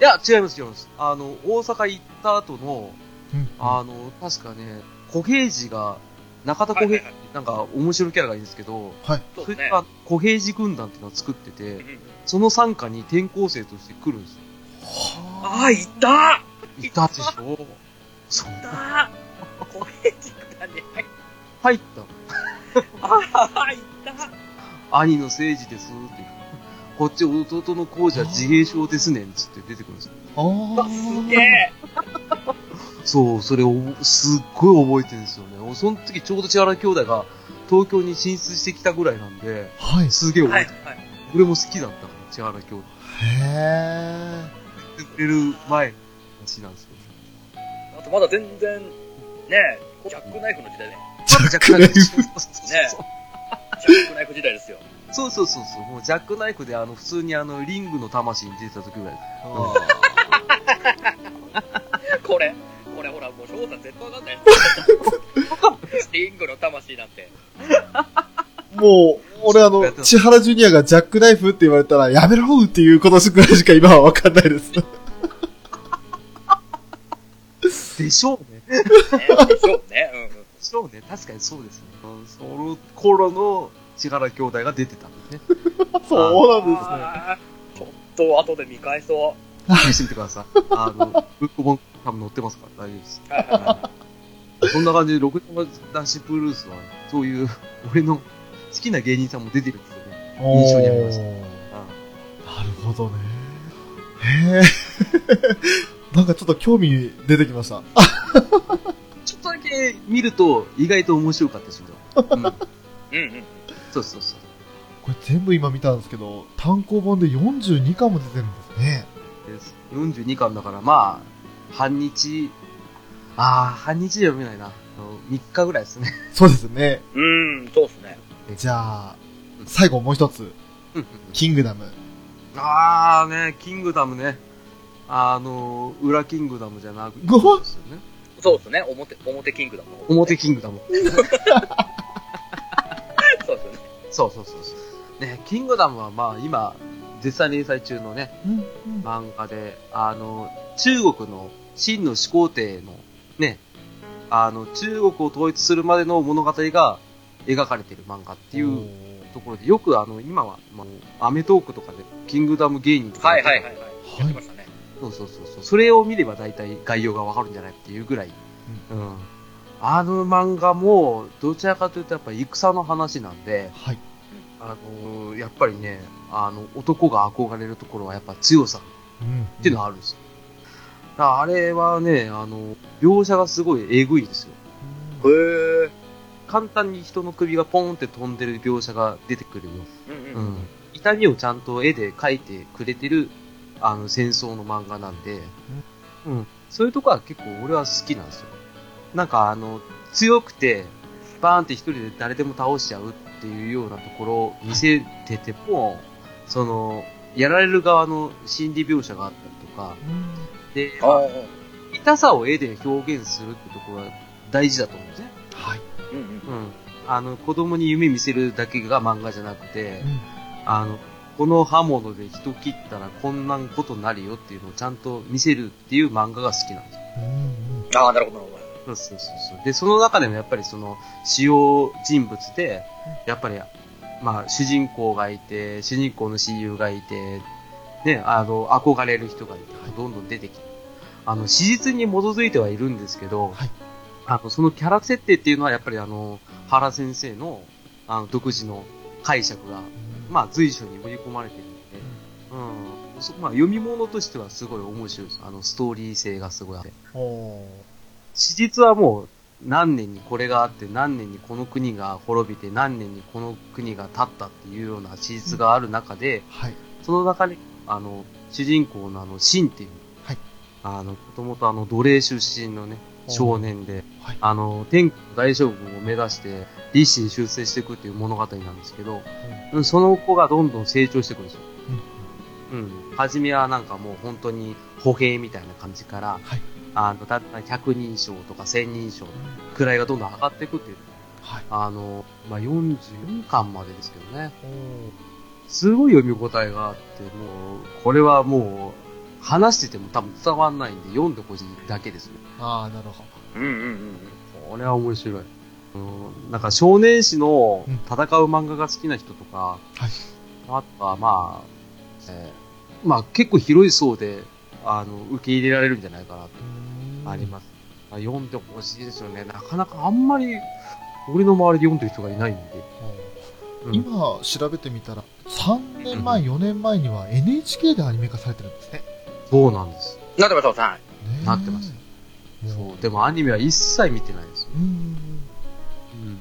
や、違います、違います。あの、大阪行った後の、うんあの、確かね、小平次が、中田小平次ってなんか面白いキャラがいいんですけど、はい。それが小平次軍団っていうのを作ってて、その参加に転校生として来るんですよ。あー、いたいたでしょ？そうい。た小平寺だね。入ったの。ああ、いた兄の誠治ですって。こっち弟のこうじゃ自閉症ですねんつって出てくるんですよ。ああ、すげー。え。そう、それをすっごい覚えてるんですよね。その時ちょうど千原兄弟が東京に進出してきたぐらいなんで、はい。すげえ覚はいえてる。、はい。俺も好きだったから、千原兄弟。へ言ってくれる前の話なんですけど。あとまだ全然、ねえ、ジャックナイフの時代ね。ジャックナイフ *laughs* ジャックナイフ時代ですよ。そうそうそうそう。もうジャックナイフであの普通にあのリングの魂に出てた時ぐらい。*laughs* これ、もう翔さん絶対わかんない。リングの魂なんて。ー。もう、俺あの、千原ジュニアがジャックナイフって言われたら、やめろっていうことぐらいしか今はわかんないです。でしょうね。ね、でしょうね。うんうん。でしょうね。確かにそうですね。うんその頃の千原兄弟が出てたんですね。*laughs* そうなんですね。ちょっと後で見返そう。見してみてください。あの、ブック本多分載ってますから大丈夫です。そんな感じで、六玉男子プルースは、そういう、俺の好きな芸人さんも出てるんですよね。印象にありましたなるほどね。へえ。*laughs* なんかちょっと興味出てきました。*laughs* ちょっとだけ見ると、意外と面白かったですよ。うん。うんうん。そうそうそう。これ全部今見たんですけど、単行本で42巻も出てるんですね。です42巻だから、まあ、半日、ああ、半日で読めないな。あの3日ぐらいですね。*laughs* そうですね。うん、そうっすね。じゃあ、最後もう一つ。キングダム。ああね、キングダムね。あの、裏キングダムじゃなくてね。そうっすね。表、表キングダム。表キングダム。*laughs* そうですよね。そうそうそうそう。ね、キングダムはまあ今、絶賛連載中のね、うんうん漫画で、あの、中国の真の始皇帝のね、あの、中国を統一するまでの物語が描かれてる漫画っていうところで、よくあの、今は、まあ、アメトークとかで、キングダム芸人とか、はいはいはいはい。やってましたね。そうそうそうそう。それを見れば大体概要がわかるんじゃないっていうぐらい。うん。あの漫画も、どちらかというとやっぱ戦の話なんで、はい。あのやっぱりね、あの、男が憧れるところはやっぱ強さうん。っていうのはあるんですよ。だからあれはね、あの、描写がすごいえぐいんですよ。へえ。簡単に人の首がポンって飛んでる描写が出てくるよ。うんうん。うん。痛みをちゃんと絵で描いてくれてる、あの、戦争の漫画なんで、うん。そういうとこは結構俺は好きなんですよ。なんかあの、強くて、バーンって一人で誰でも倒しちゃうっていうようなところを見せてても、その、やられる側の心理描写があったりとか、で、ああ。たさを絵で表現するってところが大事だと思うんですね。はい。うんうん。うん。あの、子供に夢見せるだけが漫画じゃなくて、うんあの、この刃物で人切ったらこんなことになるよっていうのをちゃんと見せるっていう漫画が好きなんですよ。うんうんああ、なるほど、なるほど。そうそうそうそう。で、その中でもやっぱりその、主要人物で、やっぱり、まあ、主人公がいて、主人公の親友がいて、ね、あの、憧れる人がいて、どんどん出てきて、あの、史実に基づいてはいるんですけど、はいあの、そのキャラ設定っていうのはやっぱりあの、原先生の、あの、独自の解釈が、まあ、随所に盛り込まれてるので、うん。そまあ、読み物としてはすごい面白いです。あの、ストーリー性がすごいあって。お史実はもう何年にこれがあって何年にこの国が滅びて何年にこの国が立ったっていうような史実がある中で、はい。その中にあの主人公のあのシンっていう、はいあのもともとあの奴隷出身のね少年で、はいあの天下の大将軍を目指して立身出世していくっていう物語なんですけど、うんその子がどんどん成長していくんですよ。うん。初めはなんかもう本当に歩兵みたいな感じから、はいあの、たった百人称とか千人称位がどんどん上がっていくっていう、はい。あの、まあ、44巻までですけどね。すごい読み応えがあって、もう、これはもう、話してても多分伝わんないんで読んでほしいだけですね。ああ、なるほど。うんうんうん。これは面白い。うん、なんか少年誌の戦う漫画が好きな人とか、はい。あとはまあ、えーまあ結構広い層で、あの、受け入れられるんじゃないかなと、あります。まあ読んでほしいですよね。なかなかあんまり、俺の周りで読んでる人がいないんで。うん今調べてみたら、3年前、4年前には NHK でアニメ化されてるんですね。そうなんです。なってました、はい。ねえなってます。もそう。でもアニメは一切見てないですよ。うん。うん。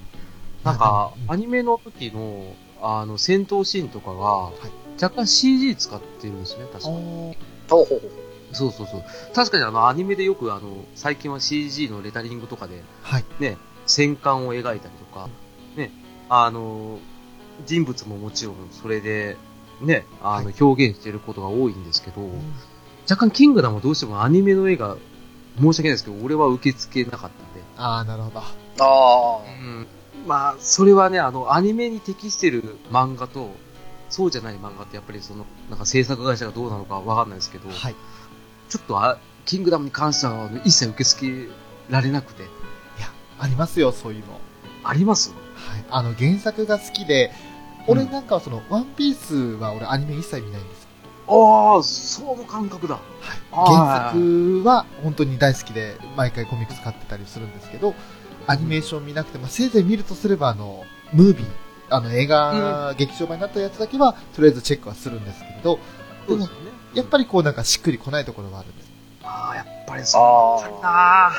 なんかう、んアニメの時の、あの、戦闘シーンとかが、若干 CG 使ってるんですね、確かに。ほうほうほう。そうそうそう。確かにあの、アニメでよくあの、最近は CG のレタリングとかで、はい。ね、戦艦を描いたりとか、ね、あの、人物ももちろんそれで、ね、あの、はい表現していることが多いんですけど、若干キングダムはどうしてもアニメの絵が、申し訳ないですけど、俺は受け付けなかったんで、ああ、なるほど。ああ。うんまあ、それはね、あの、アニメに適してる漫画と、そうじゃない漫画ってやっぱりその、なんか制作会社がどうなのかわかんないですけど、はい。ちょっとあ、キングダムに関しては一切受け付けられなくて、いや、ありますよ、そういうの。あります？はい。あの、原作が好きで、俺なんかはその、ワンピースは俺アニメ一切見ないんです。ああ、その感覚だ。あー原作は本当に大好きで、毎回コミックス買ってたりするんですけど、アニメーション見なくても、せいぜい見るとすれば、あの、ムービー、あの、映画、劇場版になったやつだけは、とりあえずチェックはするんですけれど、でも、やっぱりこうなんかしっくりこないところはあるんです。ああ、やっぱりそうかな。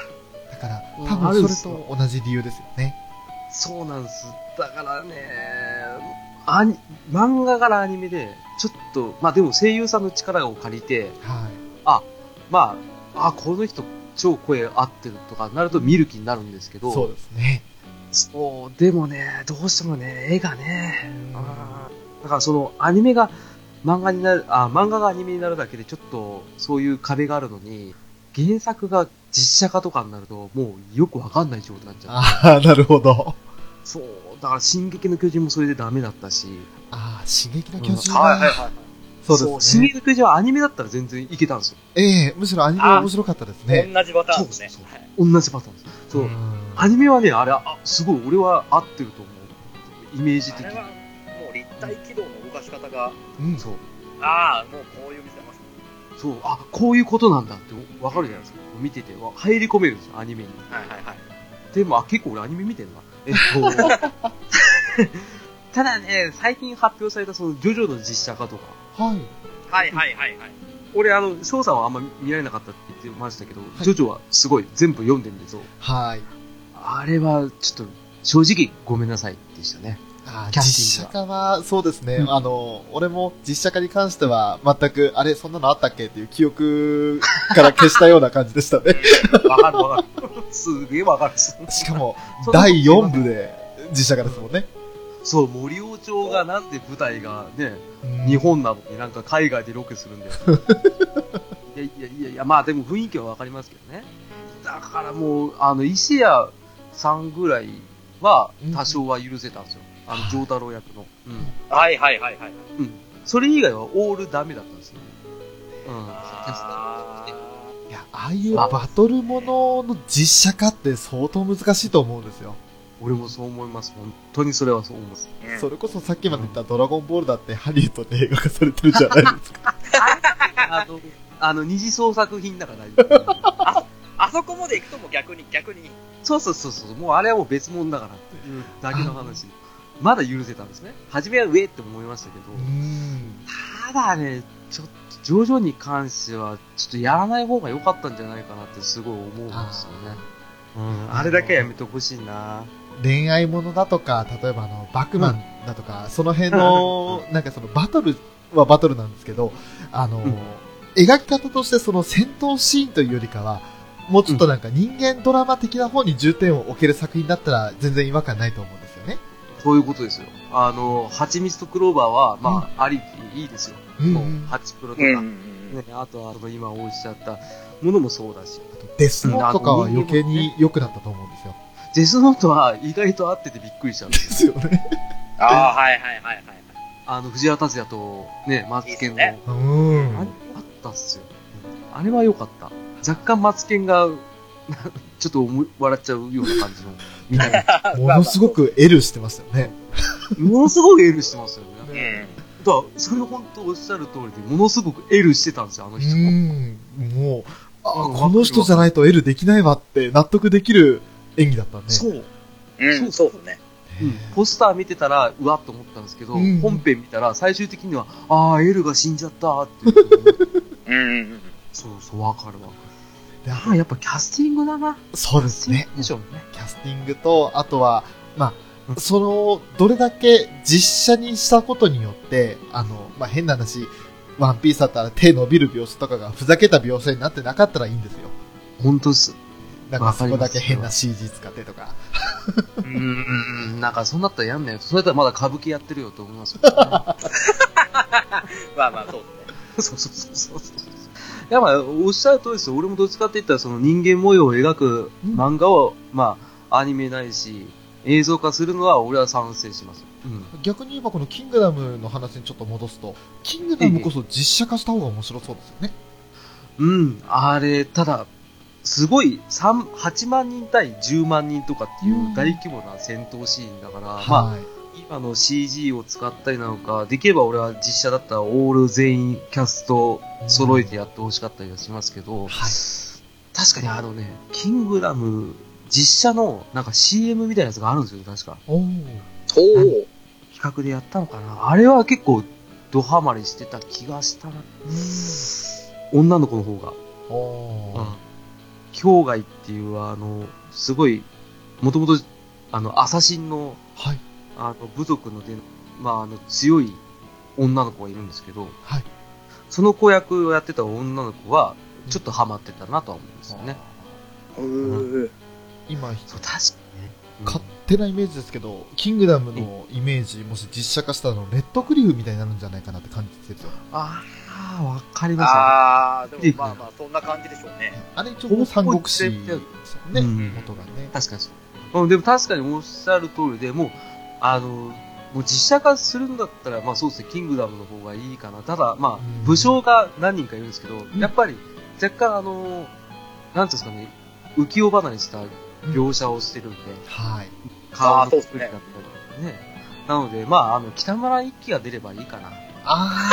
だから、うん多分それと同じ理由ですよね。そうなんです。だからね、アニ漫画からアニメで、ちょっと、まあでも声優さんの力を借りて、はい。まあ、あ、この人超声合ってるとかなると見る気になるんですけど、そうですね。そう、でもね、どうしてもね、絵がね、だからそのアニメが漫画になる、あ、漫画がアニメになるだけでちょっとそういう壁があるのに、原作が実写化とかになるともうよくわかんない状態になっちゃう。ああ、なるほど。そう、だから進撃の巨人もそれでダメだったし、ああ、進撃の巨人うんはいはいは、そうですね。進撃の巨人はアニメだったら全然いけたんですよ。ええむしろアニメは面白かったですね。同じパターンですね。そうそうはい同じパターンです。そう。んアニメはね、あれ、あ、すごい、俺は合ってると思う。イメージ的にあれは。もう立体軌道の動かし方が、うん。そう。ああ、もうこういう見せます。そう、あ、こういうことなんだってわかるじゃないですか。見てて、わ入り込めるんですよ、アニメに。はいはいはい。でも、あ、結構俺アニメ見てんな。えっと、*laughs* ただね、最近発表されたその、ジョジョの実写化とか、はい。はいはいはいはい。俺、あの、翔さんはあんま見られなかったって言ってましたけど、ジョジョはすごい全部読んでるんですよ。はい。あれは、ちょっと、正直ごめんなさいでしたね。あ実写化は、そうですね。うんあの、俺も実写化に関しては、全く、あれ、そんなのあったっけ？っていう記憶から消したような感じでしたね。わかるわかる。すげえわかる。しかも第4部で実写化ですもんね。そう、森尾町がなんで舞台がね、うん日本なのになんか海外でロケするんだよ。*laughs* いや、やいやいやいや、まあでも雰囲気はわかりますけどね。だからもう、あの、伊勢谷さんぐらいは多少は許せたんですよ。あの、丈太郎役の。うん。はいはいはいはい。うん。それ以外はオールダメだったんですよ。うん。あいや、ああいうバトルものの実写化って相当難しいと思うんですよ。俺もそう思います。本当にそれはそう思います。ーそれこそさっきまで言ったドラゴンボールだってハリウッドで映画化されてるじゃないですか。あの、あの、二次創作品だから。あそこまで行くともう逆に、逆に。そうそうそうそう。もうあれはもう別物だからってだけの話。まだ許せたんですね。初めは上って思いましたけど。ただね、ちょっと、ジョジョに関しては、ちょっとやらない方が良かったんじゃないかなってすごい思うんですよね。うん、あれだけはやめてほしいな恋愛ものだとか、例えばあの、バクマンだとか、その辺の、*laughs* なんかそのバトルはバトルなんですけど、あの、うん描き方としてその戦闘シーンというよりかは、もうちょっとなんか人間ドラマ的な方に重点を置ける作品だったら全然違和感ないと思うんですよね。そういうことですよ。あの、蜂蜜とクローバーは、まあ、ありきいいですよ。もううんうん、ハチプロとか、うんね、あとは、その今おっしゃったものもそうだし。デスノートとかは余計に良くなったと思うんですよ。デスノートは意外と合っててびっくりしたんでですすよね。ああ、はいはいはいはい。あの、藤原達也と、ね、マツケンの、うん。あれあったっすよ。あれは良かった。若干マツケンが、*laughs* ちょっと笑っちゃうような感じの、みたいな。ものすごく L してましたよね。ものすごく L してますようね。ん。だから、それ本当おっしゃる通りで、ものすごく L してたんですよ、あのう人も。ん。もう、あ、うんこの人じゃないと L できないわって納得できる演技だったね。そう。うん、そうですね。うん、ポスター見てたら、うわっと思ったんですけど、うん本編見たら、最終的には、ああ、エルが死んじゃったっていう。うん。そうそう、わかるわかである。あやっぱキャスティングだな。そうですね。でしょうね。キャスティングと、あとは、まうんあ、その、どれだけ実写にしたことによって、あの、まあ、変な話、ワンピースだったら手伸びる描写とかがふざけた描写になってなかったらいいんですよ。本当っす。なんかそこだけ変な CG 使ってとか。うーん、なんか、そんなったらやんないよ。それだったらまだ歌舞伎やってるよと思いますよ、ね。*laughs* *laughs* まあまあ、そうですね。そうそうそうそうや、まあ、おっしゃる通りですよ。俺もどっちかって言ったら、その人間模様を描く漫画を、まあ、アニメないし、映像化するのは俺は賛成します。うん。逆に言えばこのキングダムの話にちょっと戻すと、キングダムこそ実写化した方が面白そうですよね。うん、あれ、ただ、すごい、三8万人対10万人とかっていう大規模な戦闘シーンだから、まあ、はい。今の CG を使ったりなのか、できれば俺は実写だったらオール全員キャスト揃えてやってほしかったりはしますけど、はい。確かにあのね、キングダム、実写のなんか CM みたいなやつがあるんですよ、確か。おー。おー。企画でやったのかなあれは結構ドハマりしてた気がしたな。女の子の方が。おー。氷河っていう、あの、すごい、もともと、あの、アサシンの、はい。あの、部族ので、まあ、あの、強い女の子がいるんですけど、はい。その子役をやってた女の子は、ちょっとハマってたなとは思うんですよね。うん。今、そう、確かにね。勝手なイメージですけど、キングダムのイメージ、もし実写化したら、レッドクリフみたいになるんじゃないかなって感じですよ。ああ、わかりますよ。ああ、でもまあまあ、そんな感じでしょうね。あれ一応三国志ですよね、うん元がね。確かにそう。うん、でも確かにおっしゃる通りで、もう、あの、もう実写化するんだったら、まあそうですね、キングダムの方がいいかな。ただ、まあ、うん武将が何人かいるんですけど、やっぱり、若干あの、なんていうんですかね、浮世離れした描写をしてるんで、はい。顔の作りだったりとかね。なので、まあ、あの、北村一輝が出ればいいかな。あ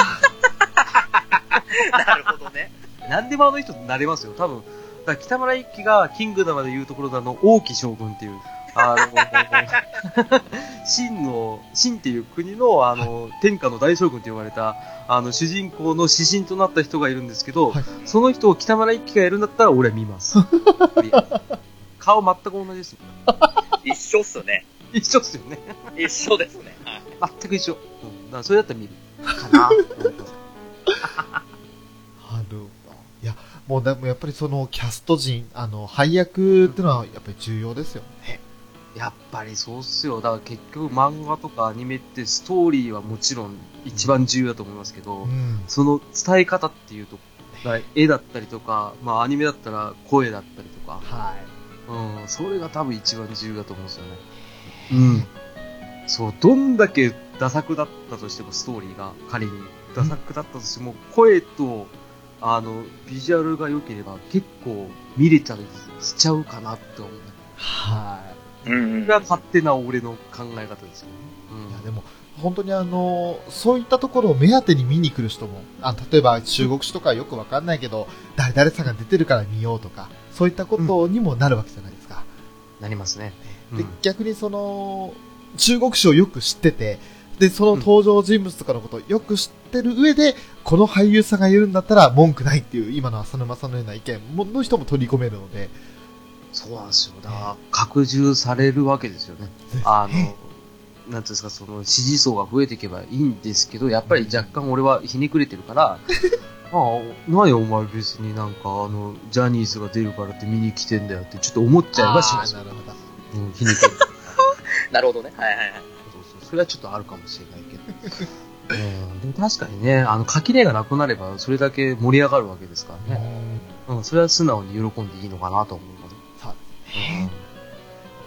*laughs* なるほどね。何でもあの人になれますよ。多分、だ北村一輝がキングダムで言うところであの、王毅将軍っていう、あの、秦の、秦っていう国の、あの、天下の大将軍と呼ばれた、あの、主人公の指針となった人がいるんですけど、はいその人を北村一輝がやるんだったら俺は見ます。*laughs* 顔全く同じですよ。一緒っすね。一緒っすよね。一緒ですね。はい全く一緒。うん。だからそれだったら見る。かなと思います。あ。なるほど。いや、もうでもやっぱりそのキャスト陣、あの、配役っていうのはやっぱり重要ですよね。やっぱりそうっすよ。だから結局漫画とかアニメってストーリーはもちろん一番重要だと思いますけど、うん。その伝え方っていうと、絵だったりとか、まあアニメだったら声だったりとか、はい。うん、それが多分一番重要だと思うんですよね。うん。そう、どんだけダ作だったとしても、ストーリーが仮にダ作だったとしても、声と、あの、ビジュアルが良ければ結構見れたりしちゃうかなって思うね。はい。が勝手な俺の考え方ですよね。いやでも本当にあのそういったところを目当てに見に来る人もあ例えば中国史とかよくわかんないけど誰々さんが出てるから見ようとかそういったことにもなるわけじゃないですか、なりますね。で逆にその中国史をよく知っててでその登場人物とかのことをよく知ってる上で、この俳優さんがいるんだったら文句ないっていう今の浅沼さんのような意見もの人も取り込めるのでそうなんですよ。だから、拡充されるわけですよね。あの、なんていうんですか、その支持層が増えていけばいいんですけど、やっぱり若干俺はひねくれてるから、あ *laughs* あ、何お前別になんかあの、ジャニーズが出るからって見に来てんだよってちょっと思っちゃいはしますなるほどうん、ひねくれてる。*laughs* なるほどね。はいはいはい。そうそうそれはちょっとあるかもしれないけど。うん、でも確かにね、あの、垣根がなくなれば、それだけ盛り上がるわけですからね。うん、それは素直に喜んでいいのかなと思う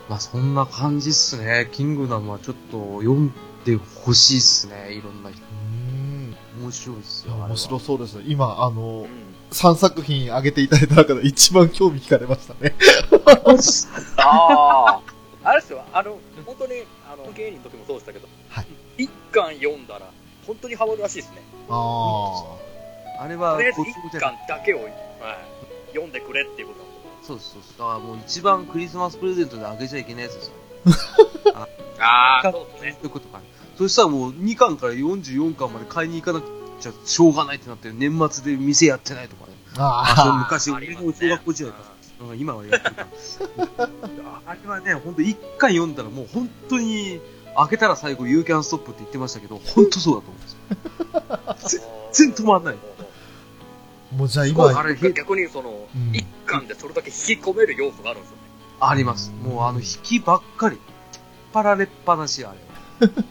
まあそんな感じっすね。キングダムはちょっと読んでほしいっすね。いろんな人。うん。面白いっすよ。面白そうです今あのうん。3作品挙げていただいた中で一番興味惹かれましたね。ああ。あ *laughs* れですよ、あの、本当に、あの、芸人の時もそうでしたけど、はい。一巻読んだら、本当にハマるらしいですね。ああれはとりあえず一巻だけを、はい、読んでくれっていうことそうそうそう。だからもう一番クリスマスプレゼントであげちゃいけないやつですよ。*laughs* ああ、そうですね。そういうことかね。そしたらもう2巻から44巻まで買いに行かなくちゃしょうがないってなって、年末で店やってないとかね。あ、あ昔、俺の小学校時代か。うん今はやってるから。あれはね、ほんと一巻読んだらもう本当に、開けたら最後、You can stop って言ってましたけど、*laughs* 本当そうだと思うんですよ。全然止まんない。あもうじゃあ今あれ、へ逆にそのうん、一巻でそれだけ引き込める要素があるんですよね。あります。もうあの、引きばっかり。引っ張られっぱなし、あれは。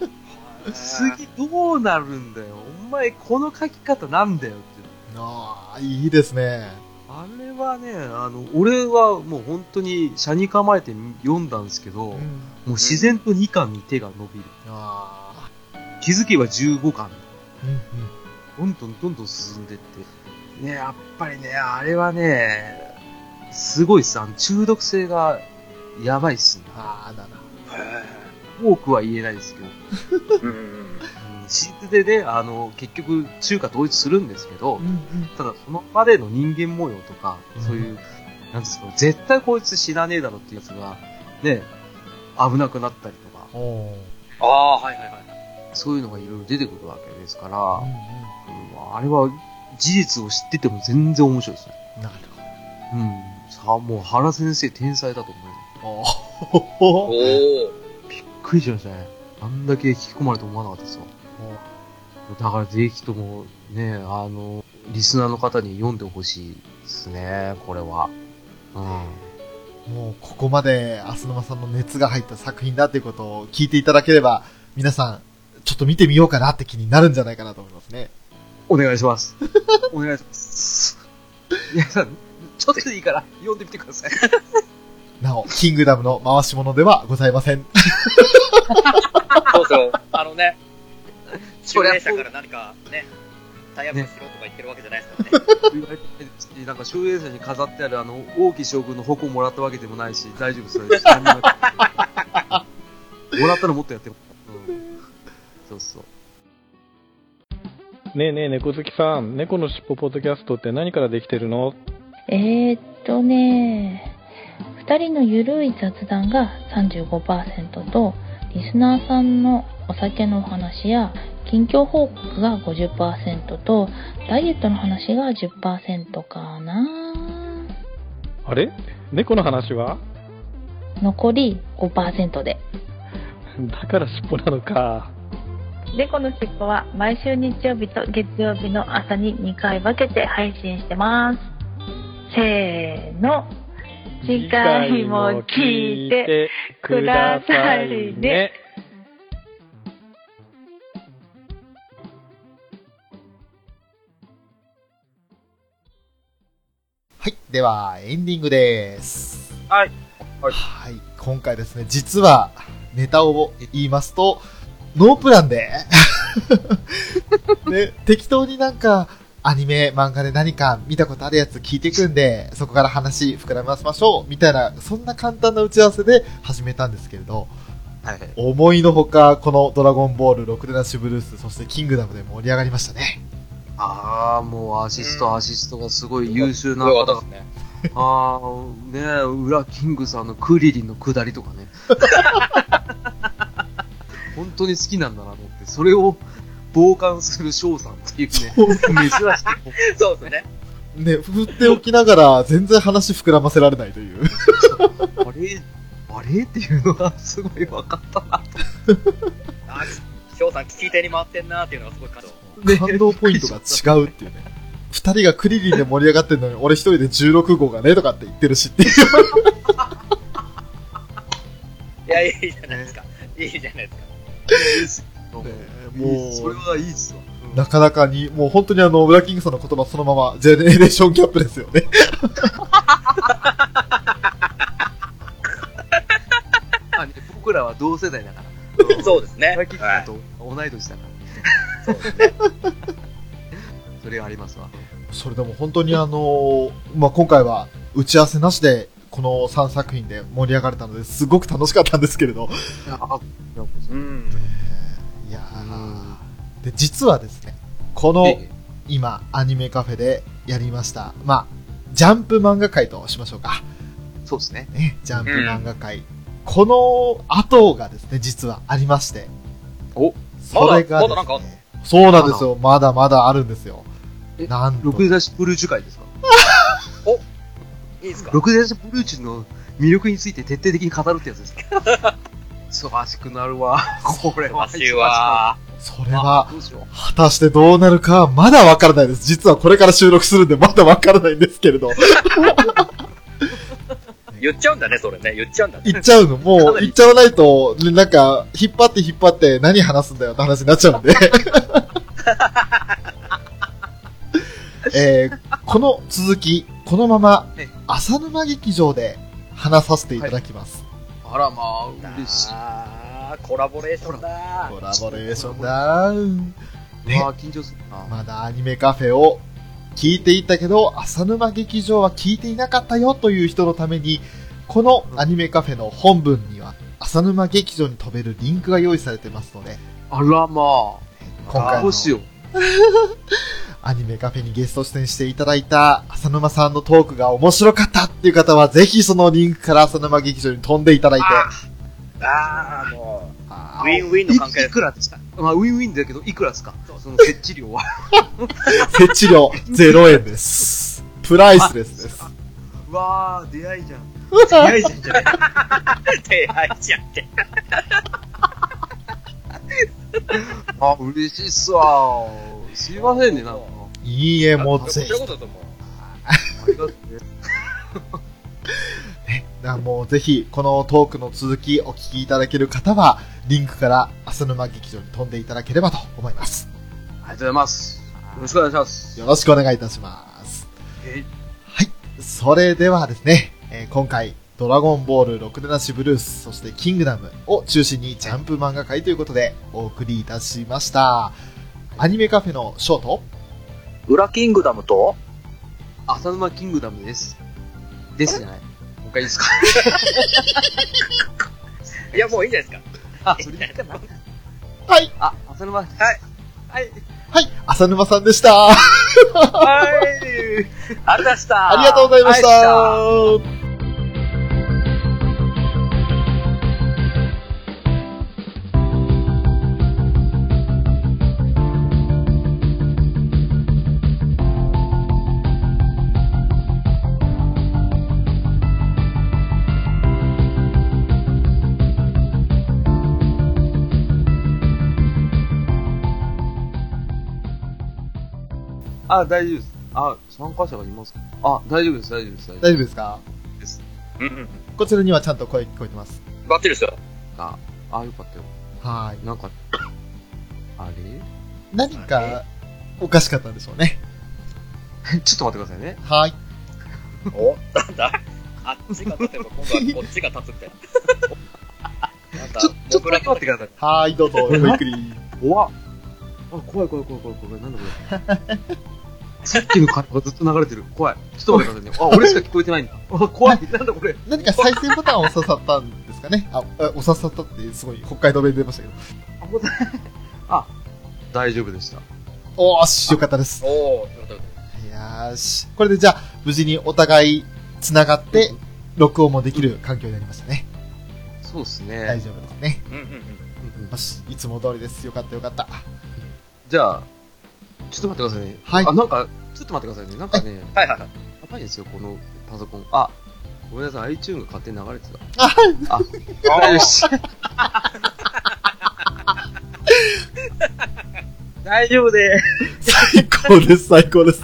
*laughs* 次どうなるんだよ。お前、この書き方なんだよっていう。ああいいですねあれはね、あの、俺はもう本当に、車に構えて読んだんですけど、もう自然と2巻に手が伸びる。あ気づけば15巻。あうんうんどんどんどんどん進んでって。ね、やっぱりね、あれはね、すごいっす。あの、中毒性がやばいっすね。ああなる多くは言えないですけど。うんうんうんシーズでね、あの、結局、中華統一するんですけど、うんうんただその場での人間模様とか、うんそういう、なんですか、絶対こいつ死なねえだろっていうやつが、ね、危なくなったりとか、おーああ、はいはいはい。そういうのがいろいろ出てくるわけですから、うんうんうんあれは事実を知ってても全然面白いですね。なるうん。さあ、もう原先生天才だと思うよ。おお。びっくりしましたね。あんだけ引き込まれると思わなかったですわ。だからぜひともね、あの、リスナーの方に読んでほしいですね、これは。うん。もうここまで浅沼さんの熱が入った作品だっていうことを聞いていただければ皆さんちょっと見てみようかなって気になるんじゃないかなと思いますねお願いします。お願いします。皆さん、ちょっとでいいから読んでみてください。*laughs* なおキングダムの回し物ではございませんそうそう。あのね、*laughs* そりゃ集英社から何かね、タイアップしろとか言ってるわけじゃないですからね。言われてなんか、集英社に飾ってあるあの、王毅将軍の矛をもらったわけでもないし、大丈夫です。それ何にも *laughs* もらったらもっとやっても、うん、そうそう。ねえねえ、猫好きさん、猫のしっぽポッドキャストって何からできてるの？えー、っとね、2人のゆるい雑談が35%と、リスナーさんのお酒のお話や近況報告が50%と、ダイエットの話が10%かな。あれ？猫の話は？残り5%で。だからしっぽなのか。猫のしっぽは毎週日曜日と月曜日の朝に2回分けて配信してます。せーの。次回も聞いてくださいね。では、エンディングです。はい。はい。今回ですね、実は、ネタを言いますと、ノープランで、*laughs* ね、適当になんか、アニメ、漫画で何か見たことあるやつ聞いていくんで、そこから話膨らませましょう、みたいな、そんな簡単な打ち合わせで始めたんですけれど、はい。思いのほか、このドラゴンボール、ロクデナッシュブルース、そしてキングダムで盛り上がりましたね。ああ、もうアシスト、アシストがすごい優秀な方ですね。ああ、ねえ、裏キングさんのクリリンの下りとかね。*laughs* 本当に好きなんだなと思って、それを傍観する翔さんっていうね、珍しい。そうですね。ね、振っておきながら、全然話膨らませられないという。あれあれっていうのがすごい分かったなあ、翔さん聞き手に回ってんなっていうのがすごい感動。ね感動ポイントが違うっていうね。二人がクリリンで盛り上がってるのに、俺一人で16号がね、とかって言ってるしっていう。いや、いいじゃないですか。いいじゃないですか。ももうそれはいいっすわ。なかなかに、もう本当にあの、ブラッキングさんの言葉そのまま、ジェネレーションギャップですよね。あね僕らは同世代だから。*laughs* そうですね。裏キングはいさんと同い年だから。それはありますわ。それでも本当にあのまあ、今回は打ち合わせなしで、この3作品で盛り上がれたので、すごく楽しかったんですけれど。あうん。いやーで、実はですね、この、え今、アニメカフェでやりました。まあ、ジャンプ漫画会としましょうか。そうですね。ね、ジャンプ漫画会。この後がですね、実はありまして。おそれがまだまだなんかあんの？ですね、そうなんですよ。まだまだあるんですよ。えなんとロクデダシブルーチュ会ですか？*laughs* いいですか？ロクデダシブルーチュの魅力について徹底的に語るってやつですか *laughs* 忙しくなるわ。*laughs* これは。欲しいわそれは。果たしてどうなるか、まだわからないです。実はこれから収録するんで、まだわからないんですけれど。*laughs* 言っちゃうんだね、それね。言っちゃうんだね。言っちゃうの、もう、言っちゃわないと、ねなんか、引っ張って引っ張って何話すんだよって話になっちゃうんで。*laughs* えー、この続き、このままえ、浅沼劇場で話させていただきます。あらまあ、嬉しい。あー、コラボレーションだコラボレーションだ。ねまあ、緊張するな。まだアニメカフェを聞いていたけど、浅沼劇場は聞いていなかったよという人のために、このアニメカフェの本文には、浅沼劇場に飛べるリンクが用意されてますので、あらまあ。今回のどうしよう。*laughs* アニメカフェにゲスト出演していただいた浅沼さんのトークが面白かったっていう方は、ぜひそのリンクから浅沼劇場に飛んでいただいて、あー、もあう、ウィンウィンの関係い。くらですか？まあ、ウィンウィンだけど、いくらですか？その設置料は。*laughs* 設置料0円です。プライスレスです。わあ、出会いじゃん。出会いじゃんじゃない。手配しちゃって。*laughs* あ、嬉しいっすわ。すいませんね、なんか。いいえ、もうぜひそういうことだと思う。ありがとうね。*laughs* だからもうぜひ、このトークの続きお聞きいただける方は、リンクから浅沼劇場に飛んでいただければと思います。ありがとうございます。よろしくお願いします。よろしくお願いいたします。えはい。それではですね、えー今回、ドラゴンボール、ロクデナシブルース、そしてキングダムを中心にジャンプ漫画会ということでお送りいたしました。アニメカフェのショート裏キングダムと浅沼キングダムです。ですじゃない。もう一回いいですか？*laughs* いや、もういいんじゃないですか。あ、それでいいかな。はい。あ、浅沼。はい。はい。はい。浅沼さんでした。はい。ありがとうございました。ありがとうございましはいた。あ、大丈夫です。あ、参加者がいますかあ、大丈夫です、大丈夫です、大丈夫ですか？です。うんうん。こちらにはちゃんと声聞こえてます。バッチリですよ。あ、あ、よかったよ。はい。なんか、あれ？何か、おかしかったんでしょうね。*laughs* ちょっと待ってくださいね。はい。おなんだ？あっちが立てば今度はこっちが立つみたいな。なんだちょ、ちょっとだけ待ってください。はーい、どうぞ、ごゆっくり。*laughs* 怖っ。あ、怖い怖い怖い怖い怖い。なんだこれ。*laughs* さっきの会話がずっと流れてる。怖い。ちょっと待ってくださいね。あ、俺しか聞こえてないんだ。あ、*laughs* 怖い。なんだこれ。何か再生ボタンを押ささったんですかね？あ、あ押ささったってすごい北海道弁出ましたけど。あ、あ、大丈夫でした。おーし、よかったです。おー、よかったよやーし。これでじゃあ、無事にお互い繋がって、録音もできる環境になりましたね。そうですね。大丈夫ですね。た。うんうんうん。うんうんよし、いつも通りです。よかったよかった。じゃあ、ちょっと待ってくださいね。はいあ、なんか、ちょっと待ってくださいね。なんかね、はいはいはい。やばいですよ、このパソコン。あ、ごめんなさい、iTune が勝手に流れてた。あ、あ、大丈夫です。大丈夫で最高です、最高です。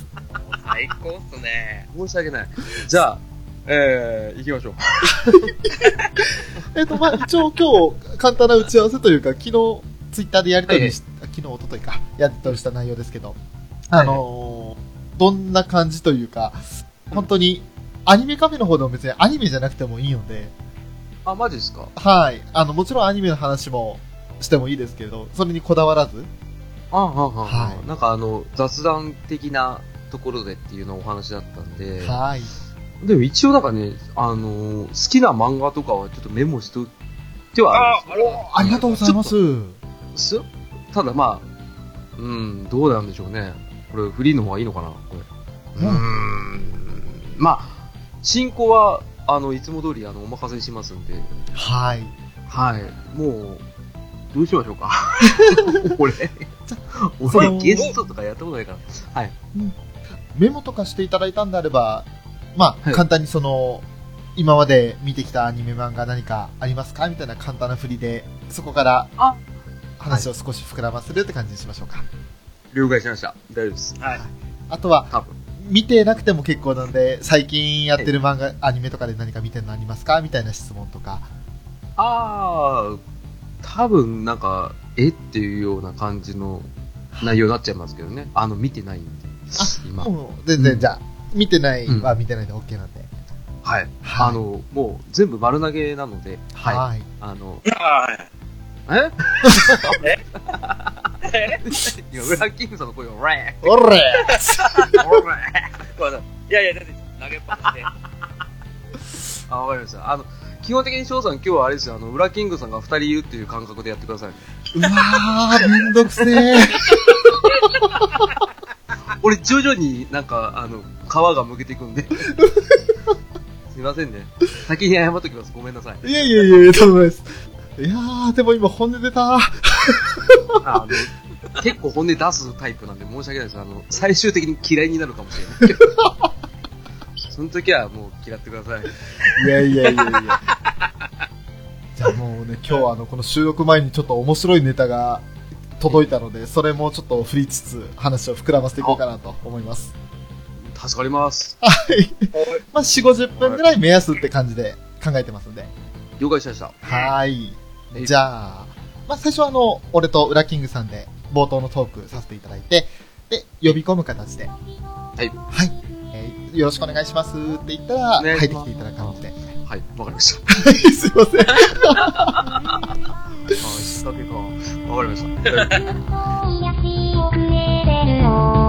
最高っすね。申し訳ない。じゃあ、えー、行きましょう。*laughs* えっと、まあ、一応今日、簡単な打ち合わせというか、昨日、ツイッターでやりとりし、昨日、一昨日か、やりとりした内容ですけど、あのーどんな感じというか、本当に、アニメカフェの方でも別にアニメじゃなくてもいいので、あ、マジですか？はい。あの、もちろんアニメの話もしてもいいですけど、それにこだわらず、ああ、ああ、はい。なんかあの、雑談的なところでっていうのお話だったんで、はい。でも一応なんかね、あのー好きな漫画とかはちょっとメモしとってはあるんですよ。ありがとうございます。すただまあ、うん、どうなんでしょうね。これフリーの方がいいのかなこれ。うーん。まあ、進行は、あの、いつも通り、あの、お任せしますんで、はい。はい。もう、どうしましょうか。*laughs* *laughs* 俺、そ俺のゲストとかやったことないから。はい。メモとかしていただいたんであれば、まあ、はい簡単にその、今まで見てきたアニメ漫画何かありますか？みたいな簡単な振りで、そこからあ、話を少し膨らませるって感じにしましょうか。了解しました。大丈夫です。はい。あとは、多分。見てなくても結構なんで、最近やってる漫画、アニメとかで何か見てるのありますか？みたいな質問とか。ああ、多分なんか、えっていうような感じの内容になっちゃいますけどね。あの、見てないんで。今。もう、全然、うんじゃあ、見てないうんは見てないで OK なんで。はい。はいあの、もう全部丸投げなので、はい。はい。あの、はい。え？*laughs* え？いや、ウラキングさんの声が、おれごめんなさいいやいや、全然投げっぱなしで。あ、わかりました。あの、基本的に翔さん今日はあれですよ、あの、ウラキングさんが二人いるっていう感覚でやってくださいね。うわー、めんどくせー。俺、徐々になんか、あの、皮がむけていくんで。*laughs* すいませんね。先に謝っときます。ごめんなさい。いやいやいやいや、とんでもないです。いやー、でも今本音出た。あの、結構本音出すタイプなんで申し訳ないです。あの、最終的に嫌いになるかもしれないけど。*laughs* その時はもう嫌ってください。いやいやいやいや。じゃあもうね、今日はあの、この収録前にちょっと面白いネタが届いたので、それもちょっと振りつつ話を膨らませていこうかなと思います。助かります。はい。まあ、4、50分ぐらい目安って感じで考えてますんで。了解しました。はい。じゃあ、まあ、最初はあの、俺とウラキングさんで冒頭のトークさせていただいて、で、呼び込む形で、はい。はい、えーよろしくお願いしますって言ったら、お入っいてきていただく感じで。はい、わかりましはい、すいません。た。あ、仕けか。わかりました。「」*laughs*